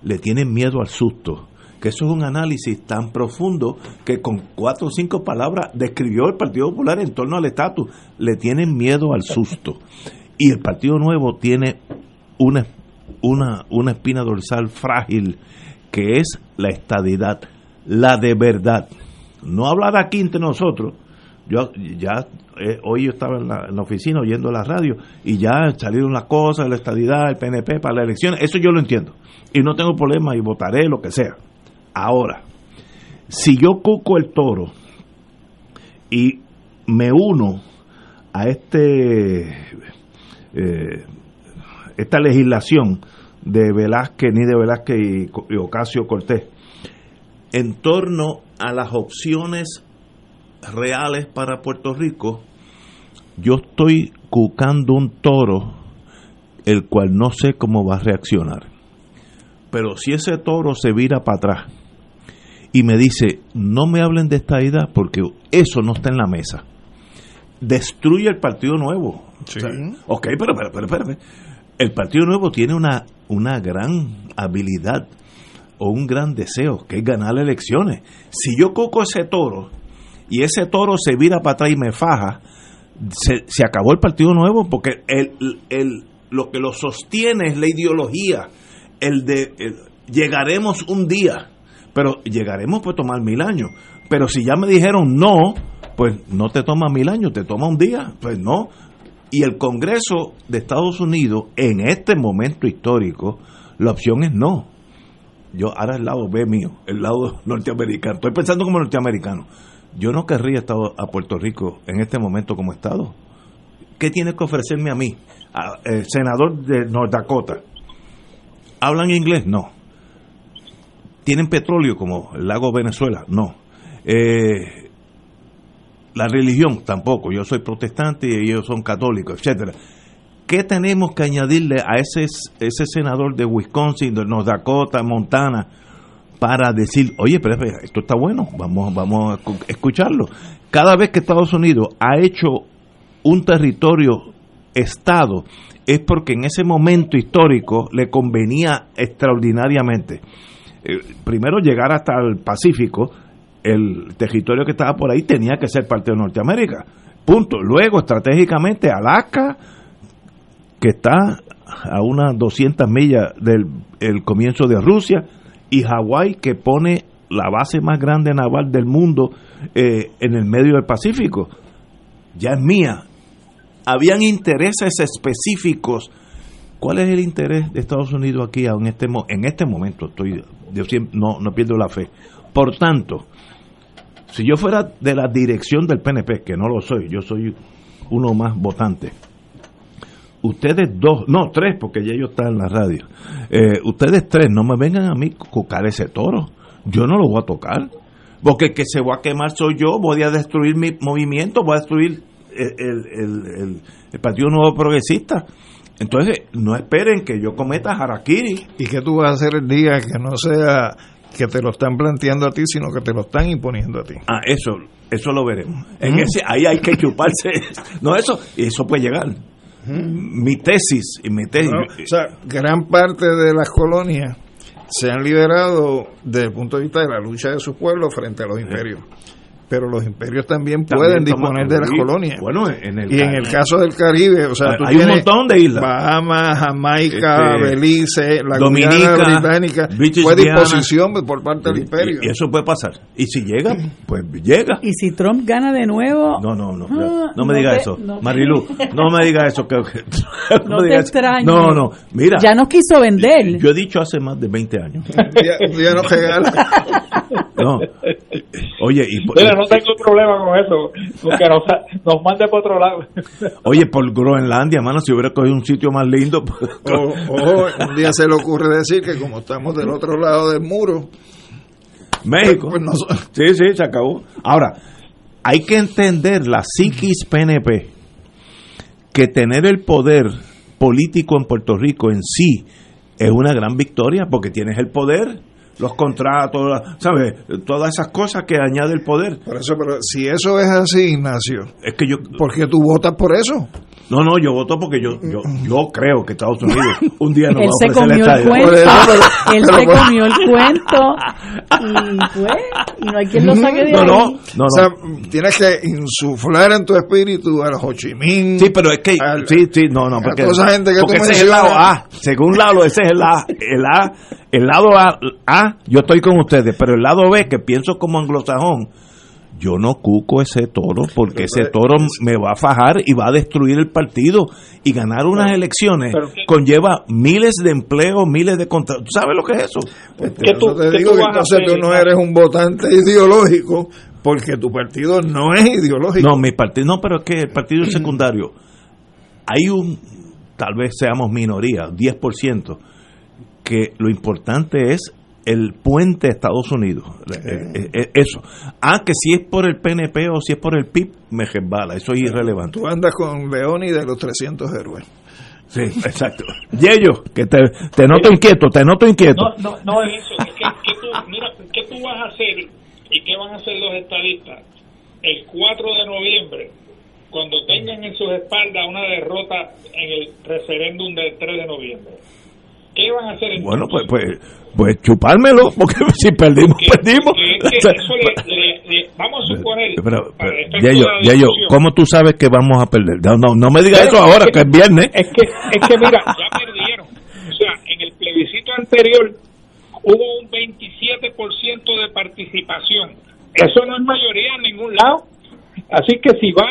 le tienen miedo al susto. Que eso es un análisis tan profundo que con cuatro o cinco palabras describió el Partido Popular en torno al estatus. Le tienen miedo al susto. Y el Partido Nuevo tiene una, una, una espina dorsal frágil que es la estadidad, la de verdad. No hablar aquí entre nosotros. Yo ya eh, hoy yo estaba en la, en la oficina oyendo la radio y ya salieron las cosas, la estadidad, el PNP para las elecciones. Eso yo lo entiendo y no tengo problema y votaré lo que sea. Ahora, si yo cuco el toro y me uno a este eh, esta legislación de Velázquez, ni de Velázquez y, y Ocasio Cortés, en torno a las opciones reales para Puerto Rico, yo estoy cucando un toro el cual no sé cómo va a reaccionar. Pero si ese toro se vira para atrás y me dice, no me hablen de esta idea porque eso no está en la mesa, destruye el Partido Nuevo. O sea, ok, pero, pero, pero, pero, pero, el Partido Nuevo tiene una, una gran habilidad o un gran deseo, que es ganar elecciones. Si yo coco ese toro y ese toro se vira para atrás y me faja, se, se acabó el Partido Nuevo porque el, el- lo que lo sostiene es la ideología, el de el- llegaremos un día, pero llegaremos por tomar mil años. Pero si ya me dijeron no, pues no te toma mil años, te toma un día, pues no. Y el Congreso de Estados Unidos, en este momento histórico, la opción es no. Yo ahora el lado B mío, el lado norteamericano. Estoy pensando como norteamericano. Yo no querría estar a Puerto Rico en este momento como Estado. ¿Qué tiene que ofrecerme a mí? A- el senador de North Dakota. ¿Hablan inglés? No. ¿Tienen petróleo como el lago Venezuela? No. Eh, la religión tampoco. Yo soy protestante y ellos son católicos, etcétera. ¿Qué tenemos que añadirle a ese, senador de Wisconsin, de North Dakota, Montana, para decir, oye, pero esto está bueno, vamos, vamos a escu- escucharlo? Cada vez que Estados Unidos ha hecho un territorio Estado, es porque en ese momento histórico le convenía extraordinariamente. Eh, primero llegar hasta el Pacífico, el territorio que estaba por ahí tenía que ser parte de Norteamérica. Punto. Luego, estratégicamente, Alaska, que está a unas 200 millas del el comienzo de Rusia, y Hawái, que pone la base más grande naval del mundo eh, en el medio del Pacífico. Ya es mía. Habían intereses específicos. ¿Cuál es el interés de Estados Unidos aquí en este, en este momento? Estoy, yo siempre, no, no pierdo la fe. Por tanto, si yo fuera de la dirección del PNP, que no lo soy, yo soy uno más votante, ustedes dos, no, tres, porque ya ellos están en la radio, eh, ustedes tres no me vengan a mí a cucar ese toro, yo no lo voy a tocar, porque el que se va a quemar soy yo, voy a destruir mi movimiento, voy a destruir el- el- el- el Partido Nuevo Progresista. Entonces, no esperen que yo cometa harakiri. ¿Y qué tú vas a hacer el día que no sea que te lo están planteando a ti, sino que te lo están imponiendo a ti? Ah, eso, eso lo veremos. En Mm. ese, ahí hay que chuparse. No, eso, eso puede llegar. Mi tesis y mi tesis. ¿no? O sea, gran parte de las colonias se han liberado desde el punto de vista de la lucha de sus pueblos frente a los imperios. Pero los imperios también, pueden disponer de las colonias. bueno, en el y en el caso del Caribe, o sea, Hay- tú hay un montón de islas. Bahamas, Jamaica, Este, Belice, la Dominica, Guyana Británica. British Fue disposición por parte del imperio. Y, y eso puede pasar. Y si llega, pues llega. Y si Trump gana de nuevo, No, no, no. Ah, no me no diga te- eso. no Marilu, no me diga eso. Que, no te extrañes. No, no. Mira. Ya nos quiso vender. Yo he dicho hace más de 20 años. Ya, ya no regala. No. Oye, y, Mira, no tengo problema con eso, porque nos, nos mande para otro lado. oye, por Groenlandia, mano, si hubiera cogido un sitio más lindo. pues, O, o un día se le ocurre decir que como estamos del otro lado del muro, México. Pues no- Sí, sí, se acabó. Ahora, hay que entender la psiquis PNP, que tener el poder político en Puerto Rico en sí es una gran victoria porque tienes el poder, los contratos, ¿sabes? Todas esas cosas que añade el poder. por eso, pero si eso es así, Ignacio, Es que yo, ¿por qué tú votas por eso? no, no, yo voto porque yo, yo, yo creo que Estados Unidos un día nos Él va a se ofrecer el cuento. Él se comió el cuento. Y pues, y no hay quien lo saque de No, ahí. no, no, no. O sea, tienes que insuflar en tu espíritu al Ho Chi Minh. Sí, pero es que al- sí, sí, no, no, a porque, toda esa gente que porque tú ese es el lado. A, según Lalo, ese es el A, el A, el lado A, A, yo estoy con ustedes, pero el lado B, que pienso como anglosajón, yo no cuco ese toro porque ese toro me va a fajar y va a destruir el partido y ganar unas elecciones pero ¿qué- conlleva miles de empleos, miles de contratos. ¿Tú sabes lo que es eso? Pues ¿Qué por tú- te qué digo tú que entonces tú no eres un votante ideológico porque tu partido no es ideológico. No, mi partido, no, pero es que el partido secundario, hay un, tal vez seamos minoría, 10%, que lo importante es el puente a Estados Unidos. Eh, eh, Eso. Ah, que si es por el PNP o si es por el PIB, me resbala. Eso es irrelevante. Tú andas con Leoni de los 300 héroes. Sí, exacto. Yello, que te, te noto inquieto, te noto inquieto. No, no, no es eso. Es que, que tú, mira, ¿qué tú vas a hacer y qué van a hacer los estadistas el 4 de noviembre cuando tengan en sus espaldas una derrota en el referéndum del 3 de noviembre? ¿Qué van a hacer entonces? Bueno, pues, pues, pues chupármelo, porque si perdimos, Que- perdimos. que- que eso le- le- le- vamos a suponer, Pero, de la Yayo, discusión, ¿cómo tú sabes que vamos a perder? No, no, no me digas Pero eso ahora, es que es viernes. Es que, es que mira, ya perdieron. O sea, en el plebiscito anterior hubo un 27% de participación. Eso no es mayoría en ningún lado. Así que si va,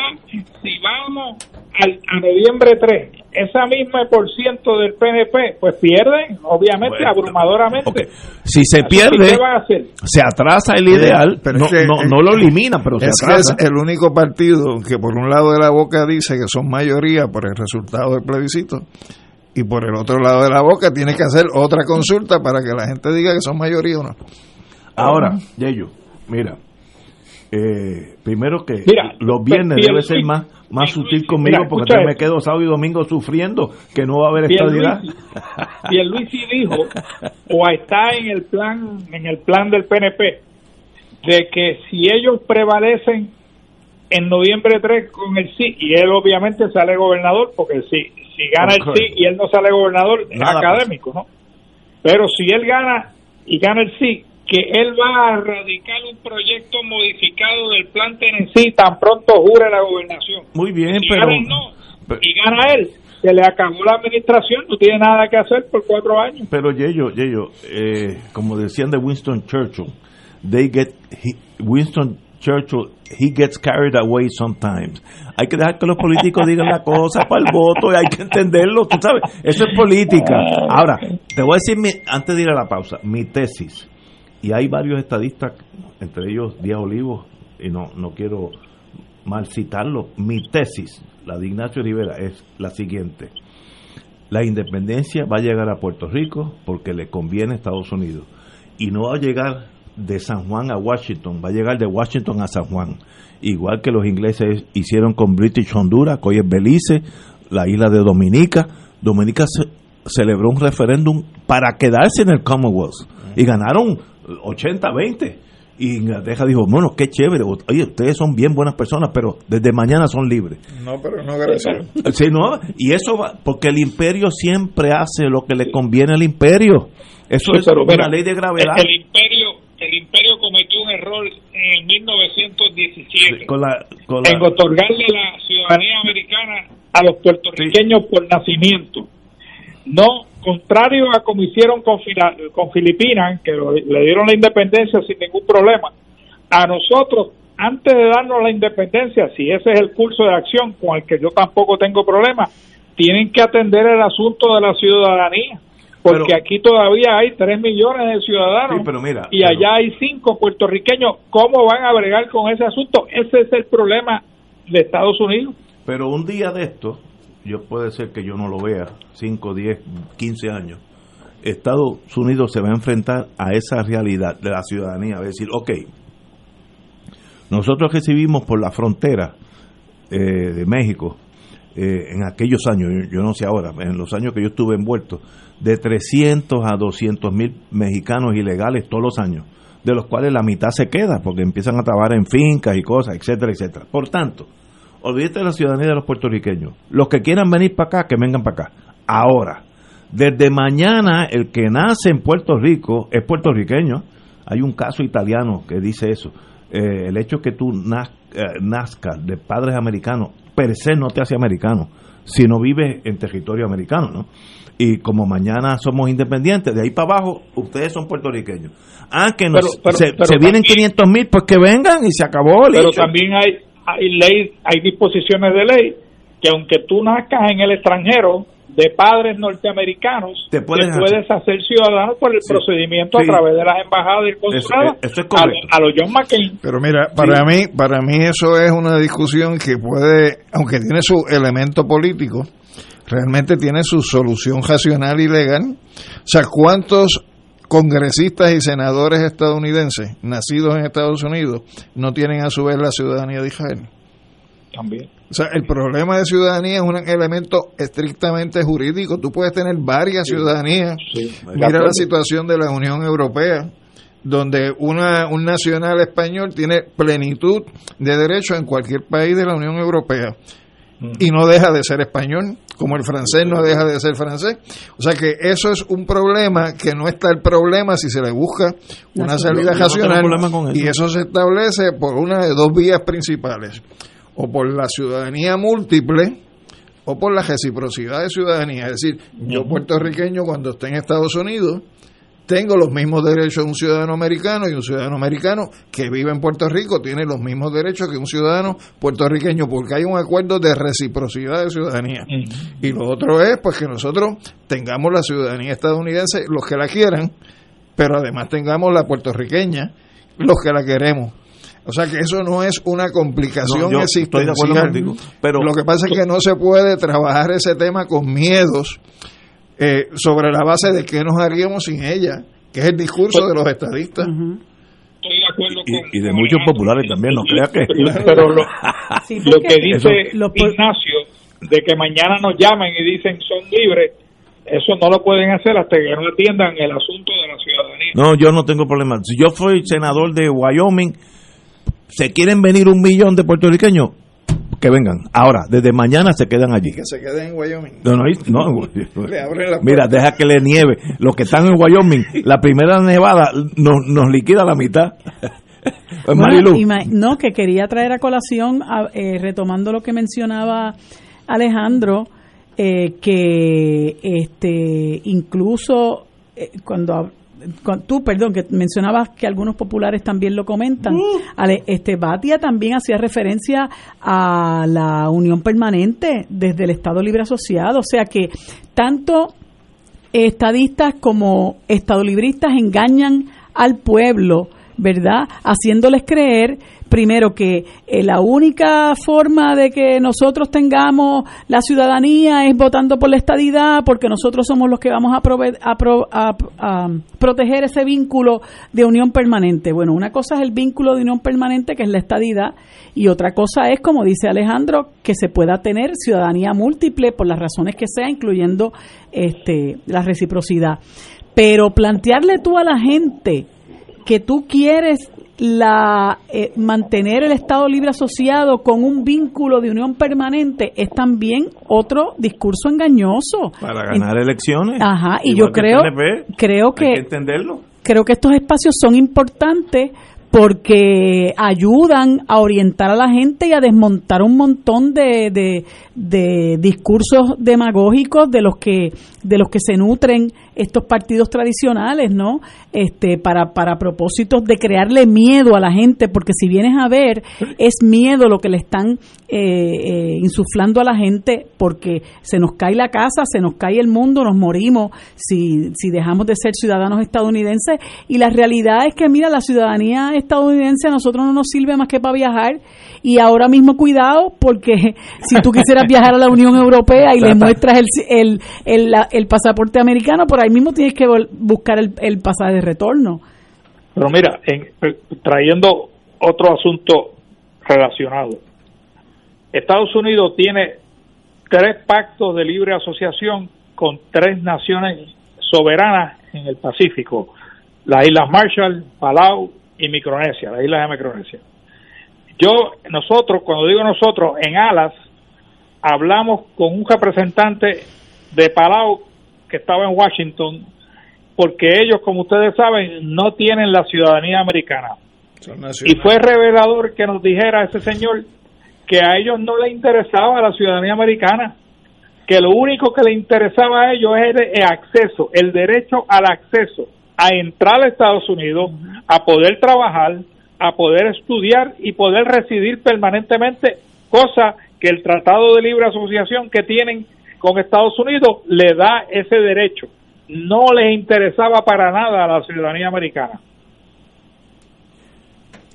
si vamos al, a noviembre 3, esa misma por ciento del PNP, pues pierden, obviamente, Bueno, abrumadoramente. Si se pierde, ¿qué van a hacer? se atrasa el ideal, Pero no, es que- no, no lo elimina, pero se atrasa. es el único partido que por un lado de la boca dice que son mayoría por el resultado del plebiscito y por el otro lado de la boca tiene que hacer otra consulta para que la gente diga que son mayoría o no. Ahora, Yayo, mira, eh, primero que Mira, los viernes Pierluisi- debe ser más, más sutil conmigo Mira, porque entonces me quedo sábado y domingo sufriendo que no va a haber estabilidad. Pierluisi, dijo o está en el plan en el plan del PNP de que si ellos prevalecen en noviembre 3 con el sí y él obviamente sale gobernador porque si si gana el sí y él no sale gobernador es académico, ¿no? Pero si él gana y gana el sí, que él va a radicar un proyecto modificado del plan Tennessee tan pronto jure la gobernación. Muy bien, Si pero... gana y gana él, se le acabó la administración, no tiene nada que hacer por cuatro años. Pero Yeyo, Yeyo, eh, como decían de Winston Churchill, they get he- Winston Churchill, he gets carried away sometimes. Hay que dejar que los políticos digan la cosa para el voto y hay que entenderlo, tú sabes, eso es política. Ahora, te voy a decir, mi- antes de ir a la pausa, mi tesis, y hay varios estadistas, entre ellos Díaz Olivos, y no, no quiero mal citarlo, mi tesis, la de Ignacio Rivera, es la siguiente. La independencia va a llegar a Puerto Rico porque le conviene a Estados Unidos. Y no va a llegar de San Juan a Washington, va a llegar de Washington a San Juan. Igual que los ingleses hicieron con British Honduras, que hoy es Belice, la isla de Dominica. Dominica ce- celebró un referéndum para quedarse en el Commonwealth. Y ganaron 80-20. Y Inglaterra dijo, bueno, qué chévere, oye, ustedes son bien buenas personas, pero desde mañana son libres. No, pero no gracias. Sí, no, y eso va, porque el imperio siempre hace lo que le conviene al imperio. Eso Sí, es pero una mira, ley de gravedad. El, imperio, el imperio cometió un error en el 1917 Con la, con la- en otorgarle la ciudadanía americana a los puertorriqueños por nacimiento. No, contrario a como hicieron con, Filipinas, que lo- le dieron la independencia sin ningún problema. A nosotros, antes de darnos la independencia, si ese es el curso de acción con el que yo tampoco tengo problema, tienen que atender el asunto de la ciudadanía. Porque Pero- aquí todavía hay 3 millones de ciudadanos Sí, pero mira, y allá hay 5 puertorriqueños. ¿Cómo van a bregar con ese asunto? Ese es el problema de Estados Unidos. Pero un día de esto, yo puede ser que yo no lo vea, 5, 10, 15 años, Estados Unidos se va a enfrentar a esa realidad de la ciudadanía, va a decir, ok, nosotros recibimos por la frontera eh, de México, eh, en aquellos años, yo, yo no sé ahora, en los años que yo estuve envuelto, de 300 a 200 mil mexicanos ilegales todos los años, de los cuales la mitad se queda porque empiezan a trabajar en fincas y cosas, etcétera, etcétera. Por tanto, olvídate de la ciudadanía de los puertorriqueños. Los que quieran venir para acá, que vengan para acá. Ahora, desde mañana, el que nace en Puerto Rico es puertorriqueño. Hay un caso italiano que dice eso. Eh, el hecho que tú naz- eh, nazcas de padres americanos, per se no te hace americano, si no vives en territorio americano, ¿no? Y como mañana somos independientes, de ahí para abajo, ustedes son puertorriqueños. Ah, que nos, Pero- pero- se, pero se vienen también- 500 mil, pues que vengan y se acabó. Pero también hay, hay ley, hay disposiciones de ley que aunque tú nazcas en el extranjero de padres norteamericanos, Te puedes puedes hacer ciudadano por el procedimiento Sí. a través de las embajadas y el consulado Eso- eso es a, a los John McCain. Pero mira, para mí, para mí eso es una discusión que puede, aunque tiene su elemento político, realmente tiene su solución racional y legal. O sea, ¿cuántos congresistas y senadores estadounidenses nacidos en Estados Unidos no tienen a su vez la ciudadanía de Israel? También. O sea, el problema de ciudadanía es un elemento estrictamente jurídico. Tú puedes tener varias ciudadanías. Mira la situación de la Unión Europea, donde una, un nacional español tiene plenitud de derechos en cualquier país de la Unión Europea y no deja de ser español, como el francés no deja de ser francés. O sea que eso es un problema que no está el problema si se le busca una salida racional y eso se establece por una de dos vías principales, o por la ciudadanía múltiple o por la reciprocidad de ciudadanía. Es decir, yo puertorriqueño cuando esté en Estados Unidos tengo los mismos derechos de un ciudadano americano y un ciudadano americano que vive en Puerto Rico tiene los mismos derechos que un ciudadano puertorriqueño porque hay un acuerdo de reciprocidad de ciudadanía. Y lo otro es pues que nosotros tengamos la ciudadanía estadounidense, los que la quieran, pero además tengamos la puertorriqueña, los que la queremos. O sea que eso no es una complicación No, yo estoy de acuerdo existencial. contigo, pero- lo que pasa es que no se puede trabajar ese tema con miedos eh, sobre la base de qué nos haríamos sin ella, que es el discurso de los estadistas. y, y de muchos populares también, no creas que. Pero lo, Sí, lo porque que dice Eso- Ignacio de que mañana nos llamen y dicen son libres, eso no lo pueden hacer hasta que no atiendan el asunto de la ciudadanía. No, yo no tengo problema. Si yo soy senador de Wyoming, se quieren venir un millón de puertorriqueños, que vengan. Ahora, desde mañana se quedan allí. Que se queden en Wyoming. No, no, no, Le abren la Mira, deja que le nieve. Los que están en Wyoming, la primera nevada nos, nos liquida la mitad. Pues, Bueno, no, que quería traer a colación, a- eh, retomando lo que mencionaba Alejandro, eh, que este incluso eh, cuando, tú, perdón, que mencionabas que algunos populares también lo comentan, Ale- este Batia también hacía referencia a la unión permanente desde el Estado Libre Asociado, o sea que tanto estadistas como estadolibristas engañan al pueblo, ¿verdad? Haciéndoles creer, primero, que eh, la única forma de que nosotros tengamos la ciudadanía es votando por la estadidad, porque nosotros somos los que vamos a, prove- a pro- a- a proteger ese vínculo de unión permanente. Bueno, una cosa es el vínculo de unión permanente, que es la estadidad, y otra cosa es, como dice Alejandro, que se pueda tener ciudadanía múltiple por las razones que sea, incluyendo este, la reciprocidad. Pero plantearle tú a la gente que tú quieres la eh, mantener el Estado Libre Asociado con un vínculo de unión permanente es también otro discurso engañoso. Para ganar elecciones. Ajá, y yo que creo, creo Hay que entenderlo. creo que estos espacios son importantes porque ayudan a orientar a la gente y a desmontar un montón de, de, discursos demagógicos de los que de los que se nutren estos partidos tradicionales, ¿no? Este para para propósitos de crearle miedo a la gente, porque si vienes a ver es miedo lo que le están eh, eh, insuflando a la gente, porque se nos cae la casa, se nos cae el mundo, nos morimos si si dejamos de ser ciudadanos estadounidenses y la realidad es que mira la ciudadanía estadounidense a nosotros no nos sirve más que para viajar y ahora mismo cuidado porque si tú quisieras viajar a la Unión Europea y le muestras el, el, el, el pasaporte americano, por ahí mismo tienes que buscar el, el pasaje de retorno. Pero mira, en- eh, trayendo otro asunto relacionado. Estados Unidos tiene tres pactos de libre asociación con tres naciones soberanas en el Pacífico, las Islas Marshall, Palau y Micronesia, las Islas de Micronesia. Yo, nosotros, cuando digo nosotros, en Alas, hablamos con un representante de Palau que estaba en Washington, porque ellos, como ustedes saben, no tienen la ciudadanía americana. Y fue revelador que nos dijera ese señor que a ellos no les interesaba la ciudadanía americana, que lo único que le interesaba a ellos era el acceso, el derecho al acceso a entrar a Estados Unidos, a poder trabajar, a poder estudiar y poder residir permanentemente, cosa que el Tratado de Libre Asociación que tienen con Estados Unidos le da ese derecho. No les interesaba para nada a la ciudadanía americana.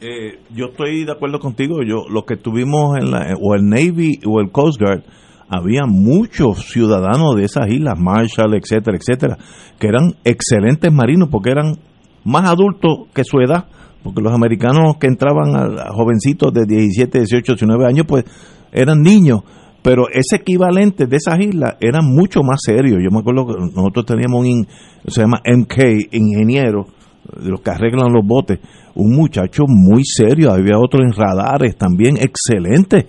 Eh, yo estoy de acuerdo contigo. Yo lo que tuvimos en la o el Navy o el Coast Guard había muchos ciudadanos de esas islas, Marshall, etcétera, etcétera, que eran excelentes marinos porque eran más adultos que su edad, porque los americanos que entraban a, jovencitos de 17, 18, 19 años, pues eran niños, pero ese equivalente de esas islas eran mucho más serios. Yo me acuerdo que nosotros teníamos un, se llama MK, ingeniero, de los que arreglan los botes, un muchacho muy serio, había otro en radares también excelente.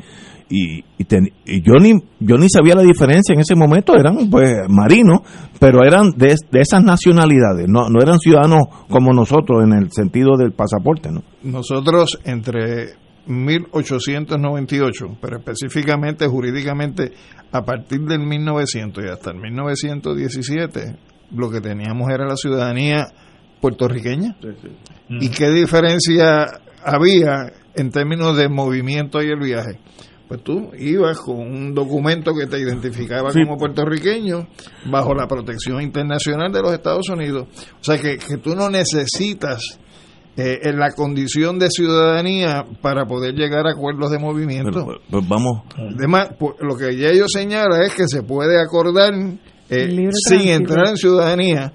Y, y, ten- y yo ni yo ni sabía la diferencia en ese momento, eran pues marinos, pero eran de, de esas nacionalidades, no, no eran ciudadanos como nosotros en el sentido del pasaporte, ¿no? Nosotros entre 1898, pero específicamente jurídicamente a partir del 1900 y hasta el 1917, lo que teníamos era la ciudadanía puertorriqueña. ¿Y qué diferencia había en términos de movimiento y el viaje? Pues tú ibas con un documento que te identificaba Sí. como puertorriqueño bajo la protección internacional de los Estados Unidos. O sea que, que tú no necesitas eh, en la condición de ciudadanía para poder llegar a acuerdos de movimiento. Pero, pues, vamos, Además, pues, lo que ya ellos señala es que se puede acordar eh, sin entrar en ciudadanía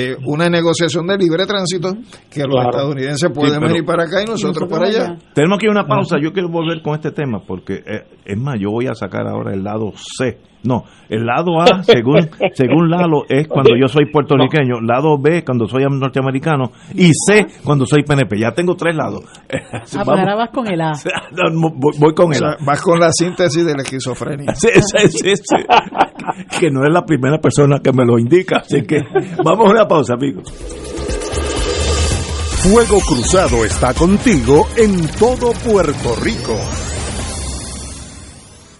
eh, una negociación de libre tránsito que los Claro. estadounidenses pueden Sí, venir para acá y nosotros, para allá. Tenemos aquí una pausa. Yo quiero volver con este tema porque, eh, es más, yo voy a sacar ahora el lado C No, el lado A, según según Lalo, es cuando yo soy puertorriqueño, lado B cuando soy norteamericano y C cuando soy PNP. Ya tengo tres lados. Ah, ahora vas con el A. Voy con O el sea, A. vas con la síntesis de la esquizofrenia. Sí, sí, sí, sí. Que no es la primera persona que me lo indica. Así que vamos a una pausa, amigos. Fuego Cruzado está contigo en todo Puerto Rico.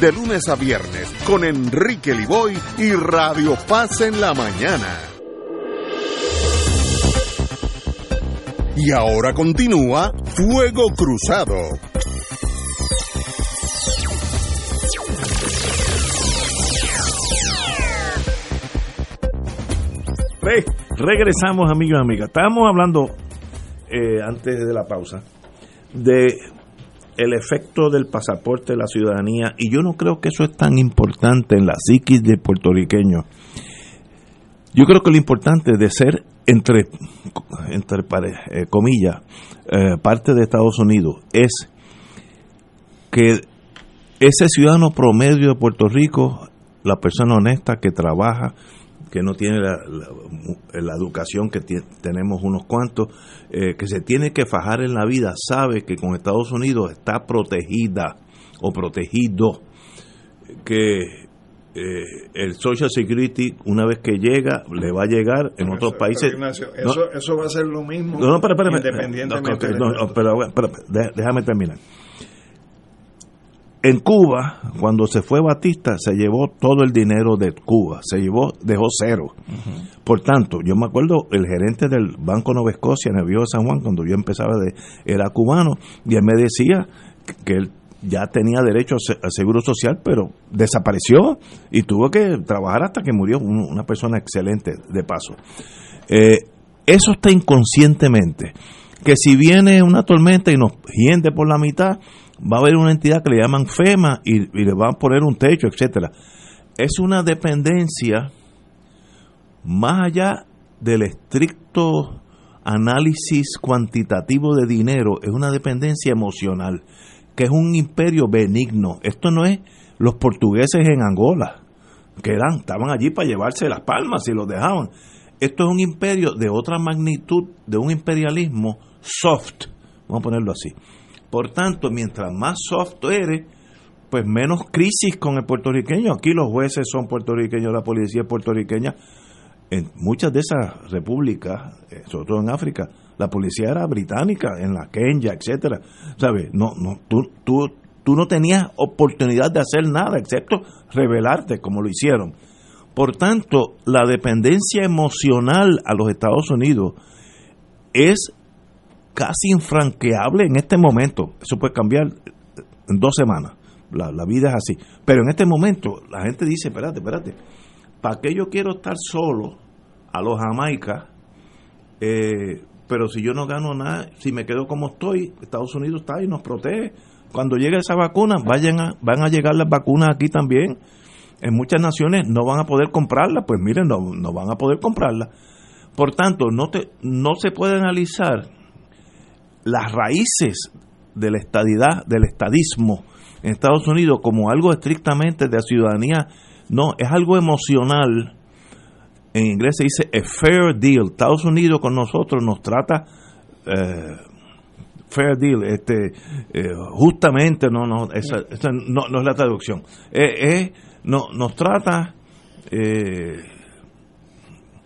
de lunes a viernes con Enrique Liboy y Radio Paz en la mañana. Y ahora continúa Fuego Cruzado. Re- regresamos, amigos y amigas. Estábamos hablando eh, antes de la pausa de el efecto del pasaporte de la ciudadanía y yo no creo que eso es tan importante en la psiquis de puertorriqueños. Yo creo que lo importante de ser entre entre eh, comillas eh, parte de Estados Unidos es que ese ciudadano promedio de Puerto Rico, la persona honesta que trabaja, que no tiene la, la- la educación que tenemos unos cuantos, eh, que se tiene que fajar en la vida, sabe que con Estados Unidos está protegida o protegido, que eh, el Social Security, una vez que llega, le va a llegar en otros Pero, países. Ignacio, No, eso, eso va a ser lo mismo no, no, espera. independientemente No, no, pero, pero, déjame terminar. En Cuba, cuando se fue Batista, se llevó todo el dinero de Cuba, se llevó, dejó cero. Por tanto, yo me acuerdo, el gerente del Banco Nueva Escocia en el Viejo San Juan, cuando yo empezaba, de, era cubano, y él me decía que- que él ya tenía derecho a se- a seguro social, pero desapareció y tuvo que trabajar hasta que murió, un- una persona excelente de paso. Eh, eso está inconscientemente. Que si viene una tormenta y nos hiende por la mitad, va a haber una entidad que le llaman FEMA y, le van a poner un techo, etcétera. Es una dependencia más allá del estricto análisis cuantitativo de dinero, es una dependencia emocional, que es un imperio benigno. Esto no es los portugueses en Angola, que eran, estaban allí para llevarse las palmas y los dejaban. Esto es un imperio de otra magnitud, de un imperialismo soft, vamos a ponerlo así. Por tanto, mientras más soft eres, pues menos crisis con el puertorriqueño. Aquí los jueces son puertorriqueños, la policía es puertorriqueña. En muchas de esas repúblicas, eh, sobre todo en África, la policía era británica, en la Kenya, etcétera. ¿Sabes? No, no, tú, tú, tú no tenías oportunidad de hacer nada, excepto rebelarte, como lo hicieron. Por tanto, la dependencia emocional a los Estados Unidos es casi infranqueable en este momento. Eso puede cambiar en dos semanas. La, vida es así. Pero en este momento la gente dice, espérate, espérate, ¿para qué yo quiero estar solo a los Jamaica? Eh, pero si yo no gano nada, si me quedo como estoy, Estados Unidos está y nos protege. Cuando llegue esa vacuna, vayan a, van a llegar las vacunas aquí también. En muchas naciones no van a poder comprarlas, pues miren, no, no van a poder comprarlas. Por tanto, no, te, no se puede analizar las raíces de la estadidad, del estadismo en Estados Unidos como algo estrictamente de ciudadanía. No, es algo emocional. En inglés se dice a fair deal. Estados Unidos con nosotros nos trata eh, fair deal, este, eh, justamente, no, no, esa, esa no, no es la traducción. Eh, eh, no, nos trata eh,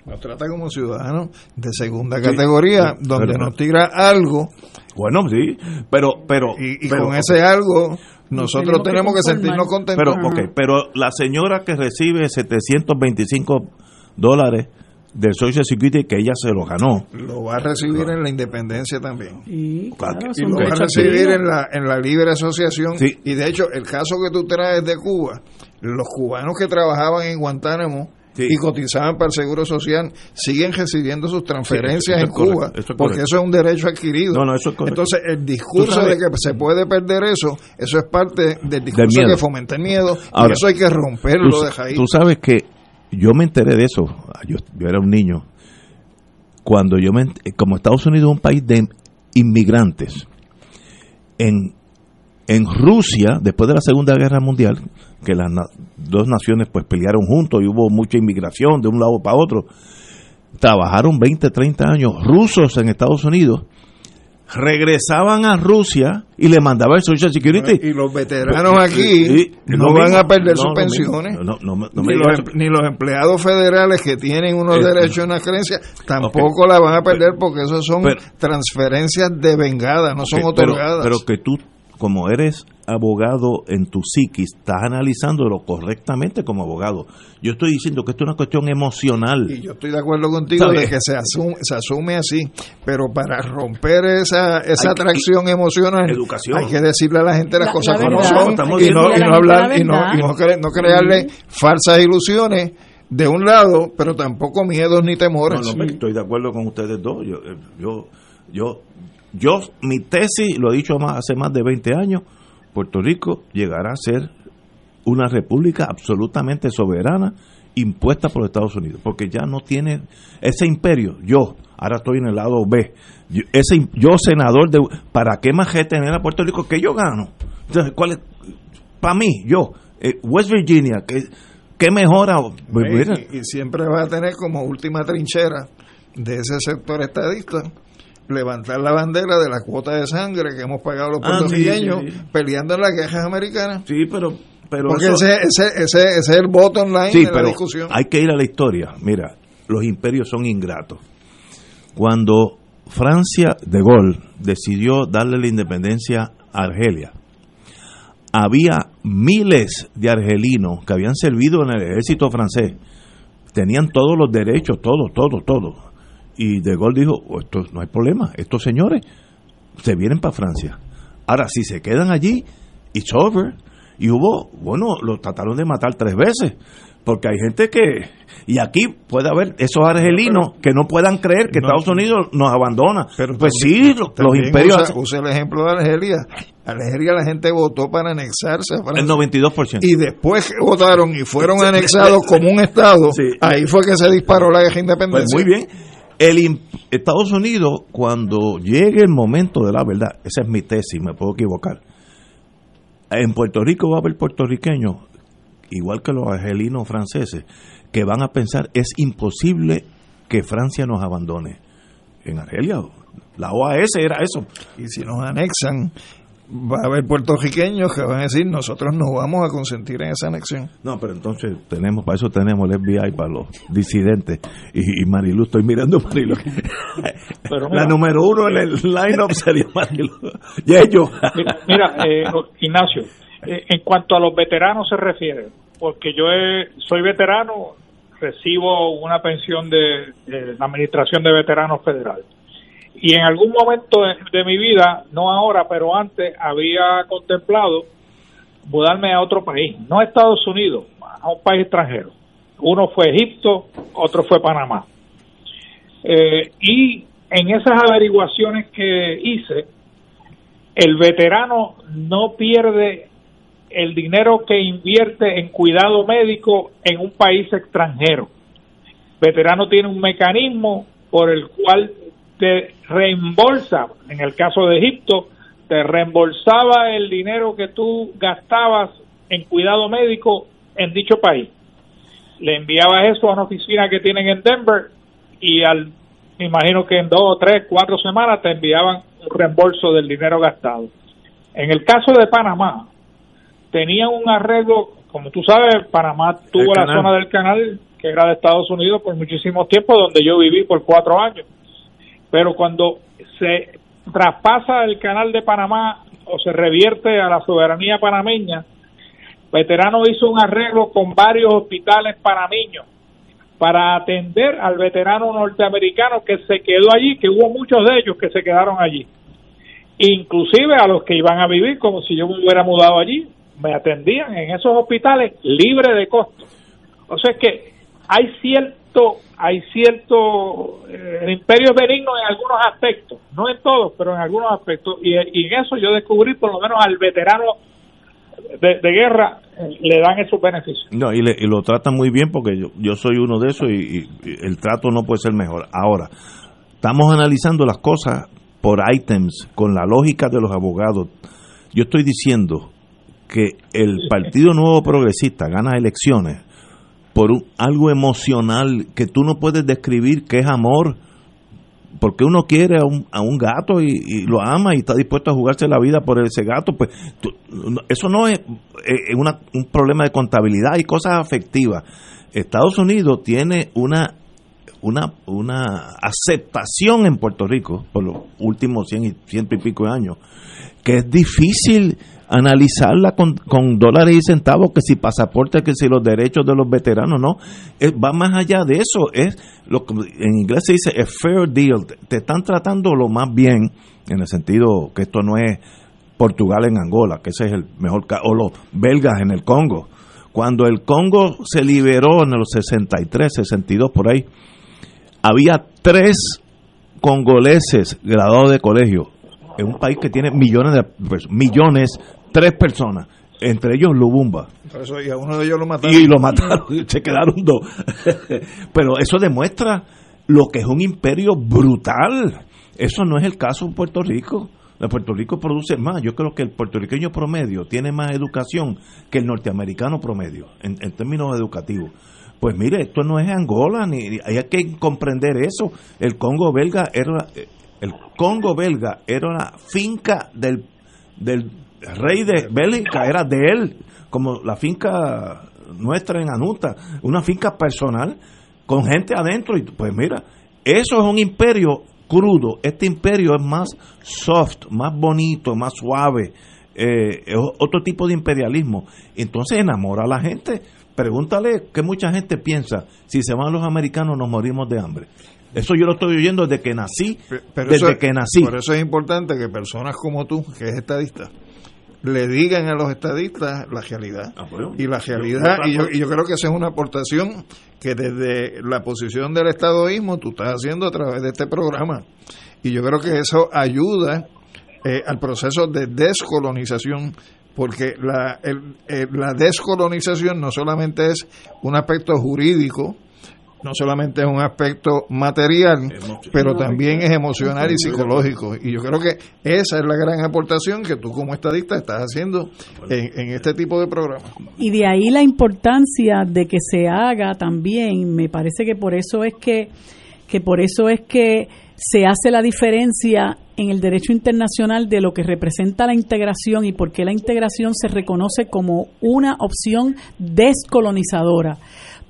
Nos trata como ciudadanos de segunda categoría, sí, donde pero- nos tira algo. Bueno, sí, pero... pero y, y pero- con ese algo, nosotros tenemos que sentirnos contentos. Pero, ok, pero la señora que recibe 725 dólares del Social Security, que ella se lo ganó. Lo va a recibir en la independencia también. Y, claro, y son lo va a recibir en la, en la libre asociación. Sí. Y de hecho, el caso que tú traes de Cuba, los cubanos que trabajaban en Guantánamo Sí. y cotizaban para el Seguro Social siguen recibiendo sus transferencias Sí, en correcto, Cuba, es porque eso es un derecho adquirido. No, no, eso es correcto. Entonces, el discurso de que se puede perder eso, eso es parte del discurso miedo. que fomenta el miedo, y Ahora, eso hay que romperlo tú, de raíz. tú sabes que yo me enteré de eso, yo, yo era un niño, cuando yo me, como Estados Unidos es un país de inmigrantes, en, en Rusia, después de la Segunda Guerra Mundial, que las na- dos naciones pues pelearon juntos y hubo mucha inmigración de un lado para otro, trabajaron 20, 30 años rusos en Estados Unidos, regresaban a Rusia y le mandaban el Social Security. Y los veteranos Y- aquí y- no van mismo. a perder No, sus pensiones. No, ni, los, em- ni los empleados federales que tienen unos Eh, derechos y unas creencias tampoco la van a perder porque eso son pero- transferencias de vengada, no son pero- otorgadas. Pero, que tú, como eres abogado en tu psiquis, estás analizándolo correctamente como abogado. Yo estoy diciendo que esto es una cuestión emocional. y yo estoy de acuerdo contigo ¿Sabes? de que se asume, se asume así, pero para romper esa, esa Hay que- atracción emocional Educación. hay que decirle a la gente las La- cosas la como verdad. son Estamos y no, y hablar y no, y no, cre- no crearle falsas ilusiones de un lado, pero tampoco miedos ni temores. No, no, pero estoy de acuerdo con ustedes dos. Yo, eh, yo, yo, yo, mi tesis, lo he dicho más, hace más de 20 años, Puerto Rico llegará a ser una república absolutamente soberana, impuesta por Estados Unidos, porque ya no tiene ese imperio. Yo, ahora estoy en el lado B, yo, ese, yo senador de... ¿Para qué más retener a Puerto Rico que yo gano? Entonces, ¿cuál es? Para mí, yo, eh, West Virginia, ¿qué, qué mejora? Y siempre va a tener como última trinchera de ese sector estadista levantar la bandera de la cuota de sangre que hemos pagado los Ah, sí, puertorriqueños sí, peleando en las guerras americanas. Sí, pero... pero Porque eso- ese, ese, ese, ese es el bottom line Sí, de la pero discusión. hay que ir a la historia. Mira, los imperios son ingratos. Cuando Francia de Gaulle decidió darle la independencia a Argelia, había miles de argelinos que habían servido en el ejército francés. Tenían todos los derechos, todos, todos, todos. Y de Gaulle dijo, "Oh, esto no hay problema, estos señores se vienen para Francia. Ahora, si se quedan allí, it's over. Y hubo, bueno, los trataron de matar tres veces. Porque hay gente que. Y aquí puede haber esos argelinos que no puedan creer que No. Estados Unidos nos abandona. Pero pues también- sí, los, los imperios. Usa, usa el ejemplo de Argelia. Argelia la gente votó para anexarse a Francia. el 92%. Y después que votaron y fueron anexados como un Estado, ahí fue que se disparó la guerra Pues independencia. muy bien. El Estados Unidos, cuando llegue el momento de la verdad, esa es mi tesis, me puedo equivocar. En Puerto Rico va a haber puertorriqueños, igual que los argelinos franceses, que van a pensar es imposible que Francia nos abandone. En Argelia, la OAS era eso. Y si nos anexan, va a haber puertorriqueños que van a decir, nosotros no vamos a consentir en esa anexión. No, pero entonces tenemos, para eso tenemos el FBI para los disidentes. Y, y Marilu, estoy mirando a Marilu. Pero la número uno en el line-up sería Marilu. Y ellos. Mira, mira, eh, Ignacio, eh, en cuanto a los veteranos se refiere, porque yo he- soy veterano, recibo una pensión de, de la Administración de Veteranos Federal. Y en algún momento de, mi vida, no ahora, pero antes, había contemplado mudarme a otro país, no a Estados Unidos, a un país extranjero. Uno fue Egipto, otro fue Panamá. Eh, y en esas averiguaciones que hice, el veterano no pierde el dinero que invierte en cuidado médico en un país extranjero. Veterano tiene un mecanismo por el cual te reembolsa, en el caso de Egipto, te reembolsaba el dinero que tú gastabas en cuidado médico en dicho país. Le enviabas eso a una oficina que tienen en Denver y al, me imagino que en dos, tres, cuatro semanas te enviaban un reembolso del dinero gastado. En el caso de Panamá, tenían un arreglo, como tú sabes, Panamá tuvo la zona del canal que era de Estados Unidos por muchísimo tiempo, donde yo viví por cuatro años. Pero cuando se traspasa el canal de Panamá o se revierte a la soberanía panameña, Veterano hizo un arreglo con varios hospitales panameños para atender al veterano norteamericano que se quedó allí, que hubo muchos de ellos que se quedaron allí. Inclusive a los que iban a vivir como si yo me hubiera mudado allí, me atendían en esos hospitales libre de costo. O sea que hay cierto hay cierto eh, el imperio es benigno en algunos aspectos, no en todos, pero en algunos aspectos y, y en eso yo descubrí por lo menos al veterano de, de guerra eh, le dan esos beneficios. No, y, le, y lo tratan muy bien porque yo, yo soy uno de esos y, y el trato no puede ser mejor. Ahora, estamos analizando las cosas por items, con la lógica de los abogados. Yo estoy diciendo que el Partido Nuevo Progresista gana elecciones por un- algo emocional que tú no puedes describir que es amor, porque uno quiere a un, a un gato y, lo ama y está dispuesto a jugarse la vida por ese gato, pues eso no es eh, una- un problema de contabilidad y cosas afectivas. Estados Unidos tiene una una, una aceptación en Puerto Rico por los últimos cien y, ciento y pico de años que es difícil analizarla con, con dólares y centavos, que si pasaporte, que si los derechos de los veteranos, no, Es- va más allá de eso, es lo que en inglés se dice a fair deal, te, están tratando lo más bien, en el sentido que esto no es Portugal en Angola, que ese es el mejor caso, o los belgas en el Congo. Cuando el Congo se liberó en los 63, 62 por ahí, había tres congoleses graduados de colegio en un país que tiene millones de pues, millones, tres personas, entre ellos Lubumba. Eso, y a uno de ellos lo mataron. Y lo mataron, y se quedaron dos. Pero eso demuestra lo que es un imperio brutal. Eso no es el caso en Puerto Rico. En Puerto Rico produce más. Yo creo que el puertorriqueño promedio tiene más educación que el norteamericano promedio, en, en términos educativos. Pues mire, esto no es Angola, ni ni- hay que comprender eso. El Congo belga era el Congo belga era una finca del, del rey de Bélgica, era de él, como la finca nuestra en Anuta, una finca personal con gente adentro. Y pues mira, eso es un imperio crudo, este imperio es más soft, más bonito, más suave, eh, es otro tipo de imperialismo, entonces enamora a la gente, pregúntale que mucha gente piensa, si se van los americanos nos morimos de hambre. Eso yo lo estoy oyendo desde que nací, Pero desde eso- que nací. Por eso es importante que personas como tú, que es estadista, le digan a los estadistas la realidad. y la realidad, y yo, y yo creo que esa es una aportación que desde la posición del estadoísmo tú estás haciendo a través de este programa. Y yo creo que eso ayuda eh, al proceso de descolonización, porque la, el- el- la descolonización no solamente es un aspecto jurídico, no solamente es un aspecto material, pero también es emocional y psicológico. Y yo creo que esa es la gran aportación que tú como estadista estás haciendo en, en este tipo de programas. Y de ahí la importancia de que se haga también, me parece que por eso es que, que por eso es que se hace la diferencia en el derecho internacional de lo que representa la integración y por qué la integración se reconoce como una opción descolonizadora.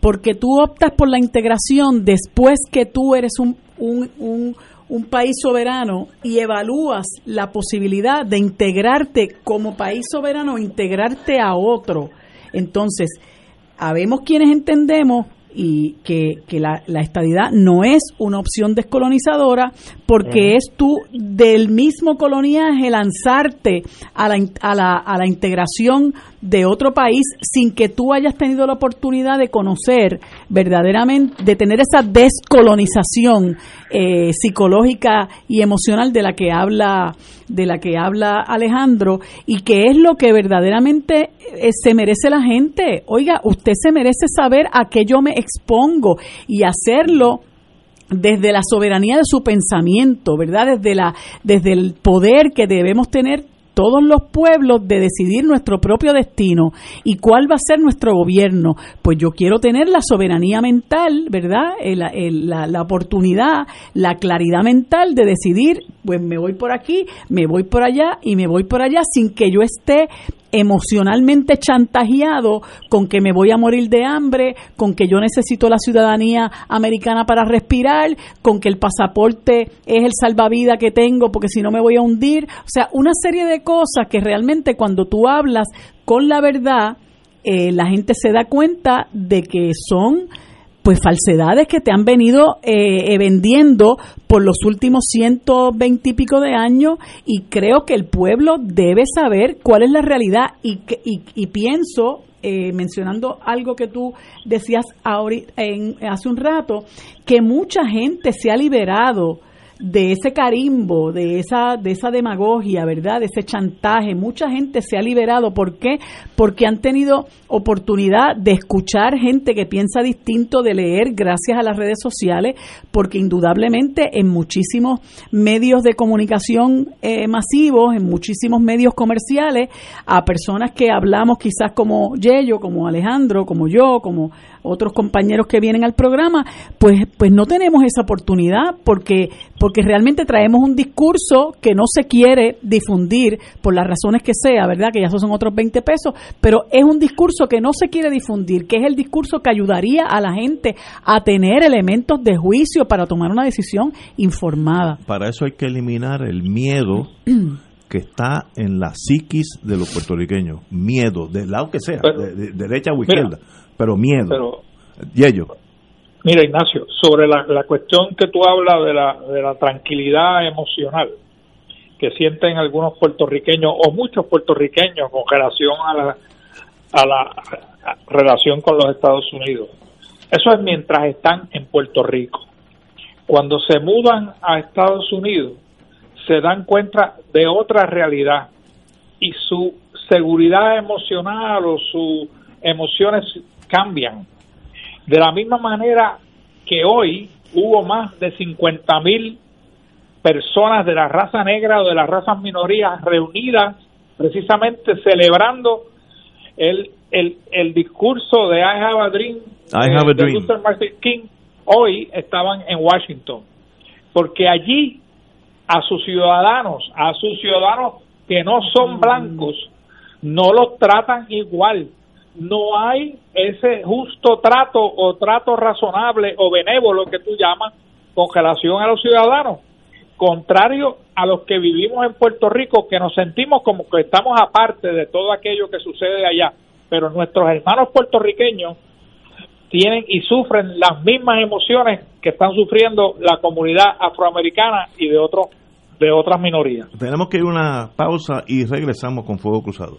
Porque tú optas por la integración después que tú eres un, un, un, un país soberano y evalúas la posibilidad de integrarte como país soberano integrarte a otro. Entonces, habemos quienes entendemos y que, que la, la, estadidad no es una opción descolonizadora porque es tú del mismo coloniaje lanzarte a la, a la, a la integración de otro país sin que tú hayas tenido la oportunidad de conocer verdaderamente, de tener esa descolonización eh, psicológica y emocional de la que habla de la que habla Alejandro y que es lo que verdaderamente eh, se merece la gente. Oiga, usted se merece saber a qué yo me expongo y hacerlo desde la soberanía de su pensamiento, ¿verdad? Desde la desde el poder que debemos tener todos los pueblos de decidir nuestro propio destino y cuál va a ser nuestro gobierno. Pues yo quiero tener la soberanía mental, ¿verdad? la, la, oportunidad, la claridad mental de decidir, pues me voy por aquí, me voy por allá y me voy por allá sin que yo esté emocionalmente chantajeado con que me voy a morir de hambre, con que yo necesito la ciudadanía americana para respirar, con que el pasaporte es el salvavidas que tengo porque si no me voy a hundir. O sea, una serie de cosas que realmente cuando tú hablas con la verdad, eh, la gente se da cuenta de que son pues falsedades que te han venido eh, vendiendo por los últimos 120 y pico de años y creo que el pueblo debe saber cuál es la realidad y, y, y pienso eh, mencionando algo que tú decías en, hace un rato, que mucha gente se ha liberado de ese carimbo, de esa, de esa demagogia, ¿verdad? De ese chantaje. Mucha gente se ha liberado. ¿Por qué? Porque han tenido oportunidad de escuchar gente que piensa distinto, de leer gracias a las redes sociales, porque indudablemente en muchísimos medios de comunicación eh, masivos, en muchísimos medios comerciales, a personas que hablamos quizás como Yello, como Alejandro, como yo, como otros compañeros que vienen al programa, pues, pues no tenemos esa oportunidad porque, porque realmente traemos un discurso que no se quiere difundir por las razones que sea, ¿verdad? Que ya esos son otros 20 pesos, pero es un discurso que no se quiere difundir, que es el discurso que ayudaría a la gente a tener elementos de juicio para tomar una decisión informada. Para eso hay que eliminar el miedo que está en la psiquis de los puertorriqueños. Miedo, del lado que sea, de, derecha o izquierda pero miedo. Pero, y ellos. Mira, Ignacio, sobre la, la cuestión que tú hablas de la, de la tranquilidad emocional que sienten algunos puertorriqueños o muchos puertorriqueños con relación a la, a la relación con los Estados Unidos. Eso es mientras están en Puerto Rico. Cuando se mudan a Estados Unidos, se dan cuenta de otra realidad y su seguridad emocional o sus emociones cambian. De la misma manera que hoy hubo más de 50 mil personas de la raza negra o de las razas minorías reunidas precisamente celebrando el, el, el discurso de I Have a Dream, eh, de Luther Martin King, hoy estaban en Washington. Porque allí a sus ciudadanos, a sus ciudadanos que no son blancos, no los tratan igual no hay ese justo trato o trato razonable o benévolo que tú llamas con relación a los ciudadanos, contrario a los que vivimos en Puerto Rico, que nos sentimos como que estamos aparte de todo aquello que sucede allá, pero nuestros hermanos puertorriqueños tienen y sufren las mismas emociones que están sufriendo la comunidad afroamericana y de otros de otras minorías. Tenemos que ir a una pausa y regresamos con Fuego Cruzado.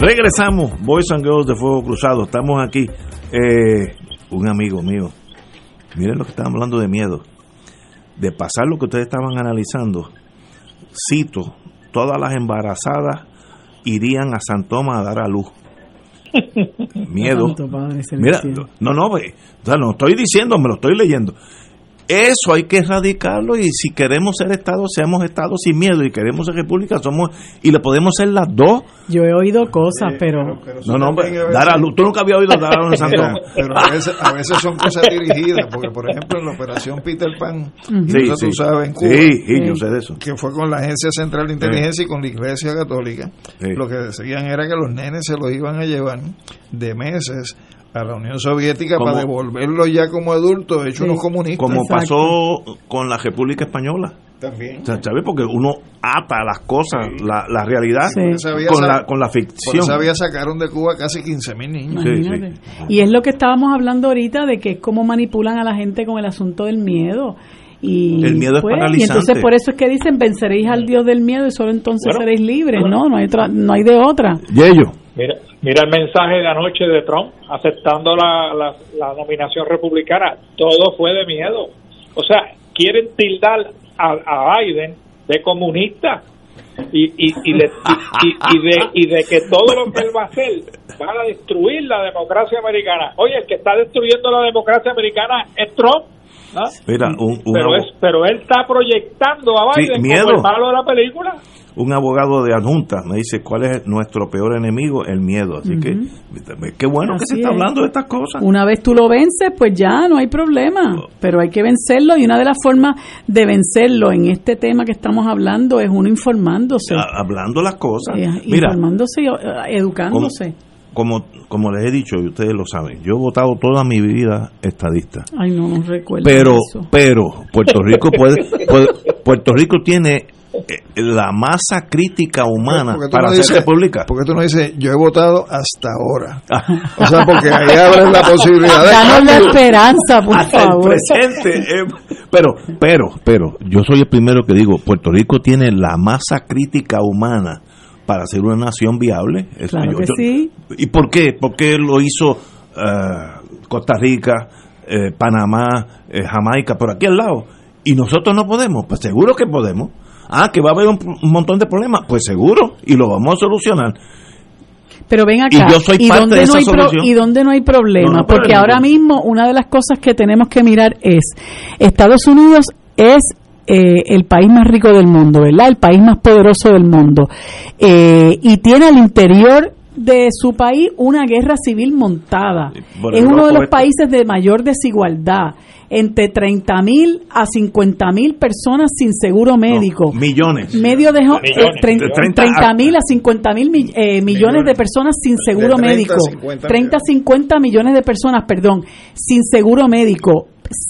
Regresamos, Boys and Girls de Fuego Cruzado. Estamos aquí. Eh, un amigo mío. Miren lo que estaban hablando de miedo. De pasar lo que ustedes estaban analizando. Cito, todas las embarazadas irían a San Tomás a dar a luz. Miedo. Mira, no, no, no estoy diciendo, me lo estoy leyendo. Eso hay que erradicarlo y si queremos ser Estado, seamos Estado sin miedo y queremos ser República, somos y le podemos ser las dos. Yo he oído cosas, pero... No, no, hombre, dar a luz. Tú nunca habías oído dar a luz en San Tomás. Pero a veces, a veces son cosas dirigidas, porque por ejemplo en la operación Peter Pan, que eso Sí, tú sí. sabes en Cuba, Sí, sí, yo sé de eso. que fue con la Agencia Central de Inteligencia y con la Iglesia Católica, lo que decían era que los nenes se los iban a llevar de meses a la Unión Soviética Como- para devolverlos ya como adultos, hechos unos comunistas. Como pasó con la República Española. También. O sea, ¿sabes? Porque uno ata las cosas, la, la realidad, Por con, la, con la Por ficción. eso había sacaron de Cuba casi 15 mil niños. Imagínate. Y es lo que estábamos hablando ahorita de que es cómo manipulan a la gente con el asunto del miedo. Y, El miedo es pues, Y paralizante. entonces por eso es que dicen venceréis al Dios del miedo y solo entonces Bueno, seréis libres, bueno. ¿no? No hay, otra, no hay de otra. Y ellos. Mira, mira el mensaje de anoche de Trump aceptando la, la, la nominación republicana. Todo fue de miedo. O sea, quieren tildar a, a Biden de comunista y, y, y, de, y, de, y de que todo lo que él va a hacer van a destruir la democracia americana. Oye, el que está destruyendo la democracia americana es Trump. ¿no? Mira, un, un pero, es, pero él está proyectando a Sí, Biden miedo. como el malo de la película. Un abogado de adjunta me dice cuál es nuestro peor enemigo, el miedo. Así que qué bueno que se está es. hablando de estas cosas. Una vez tú lo vences, pues ya no hay problema. Pero hay que vencerlo y una de las formas de vencerlo en este tema que estamos hablando es uno informándose. Hablando las cosas. Eh, Mira, informándose y eh, educándose. como, como les he dicho, y ustedes lo saben, yo he votado toda mi vida estadista. Ay, no nos recuerdo Pero, eso. pero, Puerto Rico puede, puede- Puerto Rico tiene la masa crítica humana para no dices- república. Porque tú no dices, yo he votado hasta ahora. O sea, porque ahí abres la posibilidad de Danos la esperanza, por Hasta el favor. presente. eh, pero, pero, pero, yo soy el primero que digo, Puerto Rico tiene la masa crítica humana para ser una nación viable. Eso Claro yo- que yo- sí. ¿Y por qué? ¿Por qué lo hizo eh, Costa Rica? eh, Panamá, eh, Jamaica, por aquí al lado, y nosotros no podemos, pues seguro que podemos. Ah, que va a haber un, un montón de problemas, pues seguro, y lo vamos a solucionar. Pero ven acá, Y yo soy parte dónde de no hay solución? y dónde no hay problema? No, no, Porque ahora mismo una de las cosas que tenemos que mirar es, Estados Unidos es eh, el país más rico del mundo, ¿verdad? El país más poderoso del mundo. Eh, y tiene al interior de su país una guerra civil montada. por Es uno de los países de mayor desigualdad. Entre 30 mil a 50 mil personas sin seguro médico. Millones. Medio de Millones, eh, trein- millones. 30 mil a 50 mil mi- eh, millones de personas sin seguro 30 a médico. 50 30 a 50 millones de personas, perdón, sin seguro médico.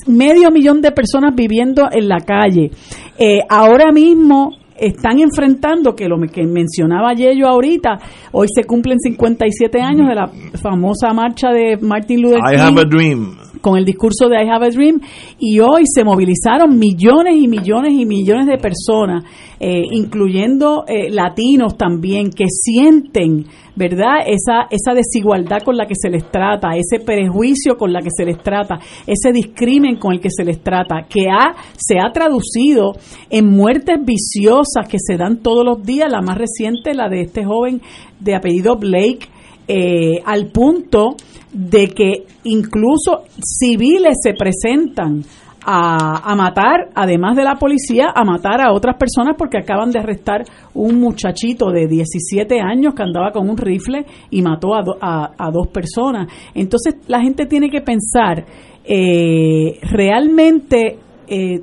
Medio millón de personas viviendo en la calle. Eh, ahora mismo están enfrentando, que lo que mencionaba Yello ahorita, hoy se cumplen 57 años de la famosa marcha de Martin Luther I King have a dream. con el discurso de I Have a Dream y hoy se movilizaron millones y millones y millones de personas, eh, incluyendo eh, latinos también, que sienten, ¿verdad? Esa, esa desigualdad con la que se les trata, ese prejuicio con la que se les trata, ese discrimen con el que se les trata, que ha, se ha traducido en muertes viciosas que se dan todos los días, la más reciente, la de este joven de apellido Blake, eh, al punto de que incluso civiles se presentan a, a matar, además de la policía, a matar a otras personas porque acaban de arrestar un muchachito de 17 años que andaba con un rifle y mató a, do- a- dos personas. Entonces la gente tiene que pensar, eh, realmente, eh,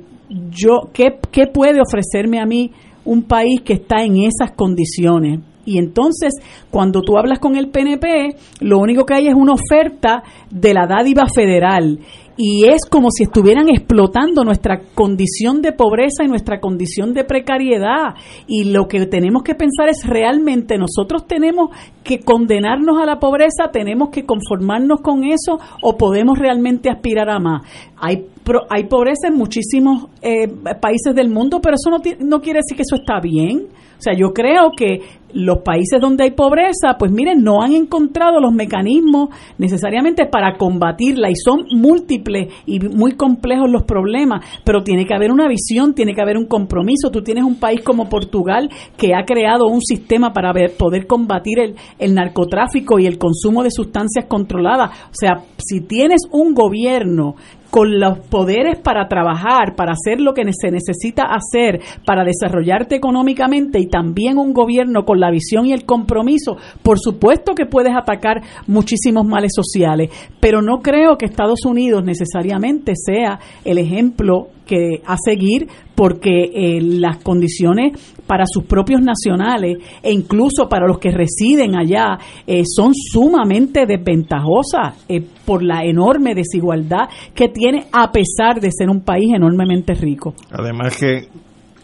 yo, ¿qué, ¿qué puede ofrecerme a mí un país que está en esas condiciones? Y entonces, cuando tú hablas con el PNP, lo único que hay es una oferta de la dádiva federal. Y es como si estuvieran explotando nuestra condición de pobreza y nuestra condición de precariedad. Y lo que tenemos que pensar es realmente nosotros tenemos que condenarnos a la pobreza, tenemos que conformarnos con eso o podemos realmente aspirar a más. Hay, hay pobreza en muchísimos eh, países del mundo, pero eso no, no quiere decir que eso está bien. O sea, yo creo que los países donde hay pobreza, pues miren, no han encontrado los mecanismos necesariamente para combatirla y son múltiples y muy complejos los problemas, pero tiene que haber una visión, tiene que haber un compromiso. Tú tienes un país como Portugal que ha creado un sistema para poder combatir el, el narcotráfico y el consumo de sustancias controladas. O sea, si tienes un gobierno con los poderes para trabajar, para hacer lo que se necesita hacer, para desarrollarte económicamente y también un gobierno con la visión y el compromiso, por supuesto que puedes atacar muchísimos males sociales, pero no creo que Estados Unidos necesariamente sea el ejemplo que a seguir porque eh, las condiciones para sus propios nacionales e incluso para los que residen allá eh, son sumamente desventajosas eh, por la enorme desigualdad que tiene a pesar de ser un país enormemente rico. Además que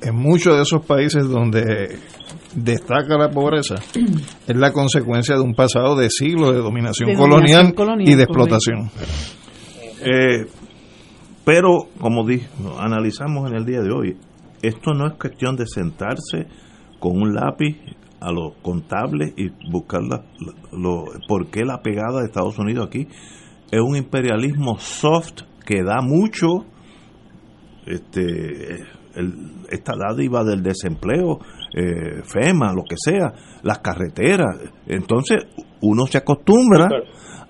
en muchos de esos países donde destaca la pobreza es la consecuencia de un pasado de siglos de dominación, De colonial, dominación colonial, y de explotación. Eh, pero, como di, analizamos en el día de hoy, esto no es cuestión de sentarse con un lápiz a los contables y buscar la, la- lo, por qué la pegada de Estados Unidos aquí. Es un imperialismo soft que da mucho, este, el- esta dádiva del desempleo, eh, FEMA, lo que sea, las carreteras. Entonces, uno se acostumbra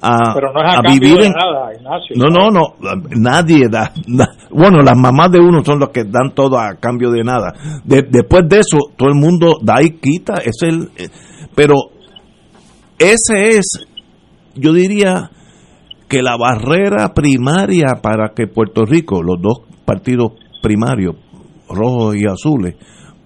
a, Pero no es a, a cambio vivir en, nada, Ignacio. no, no, no, nadie da. na- bueno, las mamás de uno son los que dan todo a cambio de nada. De- después de eso, todo el mundo da y quita. Es el, eh, pero ese es, yo diría que la barrera primaria para que Puerto Rico, los dos partidos primarios, rojos y azules,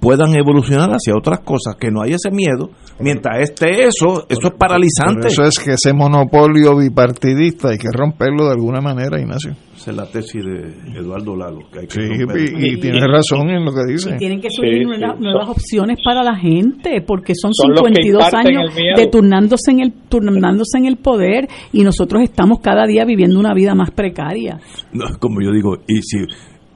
puedan evolucionar hacia otras cosas, que no hay ese miedo. Mientras esté eso, eso es paralizante. Por eso es que ese monopolio bipartidista hay que romperlo de alguna manera, Ignacio. Esa es la tesis de Eduardo Lalo. Que hay que Sí, y, y tienes razón en lo que dice. Y tienen que surgir Sí, nuevas, sí. nuevas opciones para la gente, porque son, Son los que 52 imparten años de turnándose en, el, turnándose en el poder y nosotros estamos cada día viviendo una vida más precaria. No, como yo digo, y si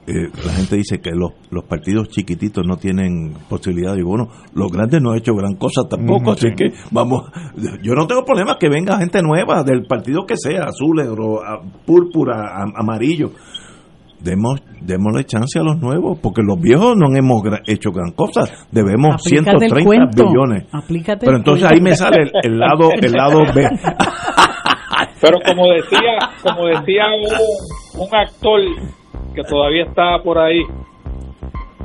eh, la gente dice que los, los partidos chiquititos no tienen posibilidad. Y bueno, los grandes no han hecho gran cosa tampoco, así que vamos, yo no tengo problema que venga gente nueva del partido que sea, azul, ro- a- púrpura, a- amarillo. Demos, démosle chance a los nuevos, porque los viejos no hemos gra- hecho gran cosa. Debemos Aplícate el 130 cuento. billones. Aplícate Pero entonces ahí me sale el, el lado el lado B. Pero como decía, como decía un, un actor que todavía está por ahí,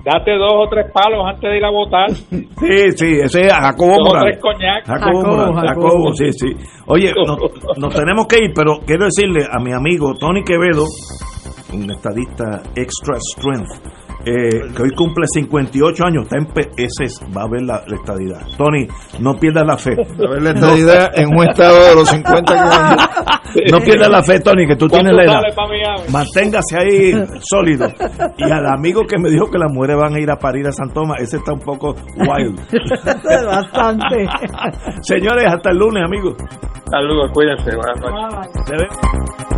date dos o tres palos antes de ir a votar. Sí, sí, ese es Jacobo Dos o Morales. tres coñac. Jacobo, Jacobo, Morales, Jacobo. Jacobo, sí, sí. Oye, nos, nos tenemos que ir, pero quiero decirle a mi amigo Tony Quevedo, un estadista extra strength, eh, que hoy cumple 58 años, está en P- ese es- va a ver la, la estadidad. Tony, no pierdas la fe. A ver la estadidad en un estado de los 50 que No pierdas la fe, Tony, que tú tienes la edad. Manténgase ahí sólido. Y al amigo que me dijo que las mujeres van a ir a parir a San Tomás, ese está un poco wild. Bastante. Señores, hasta el lunes, amigos. Saludos, cuídense. buenas noches.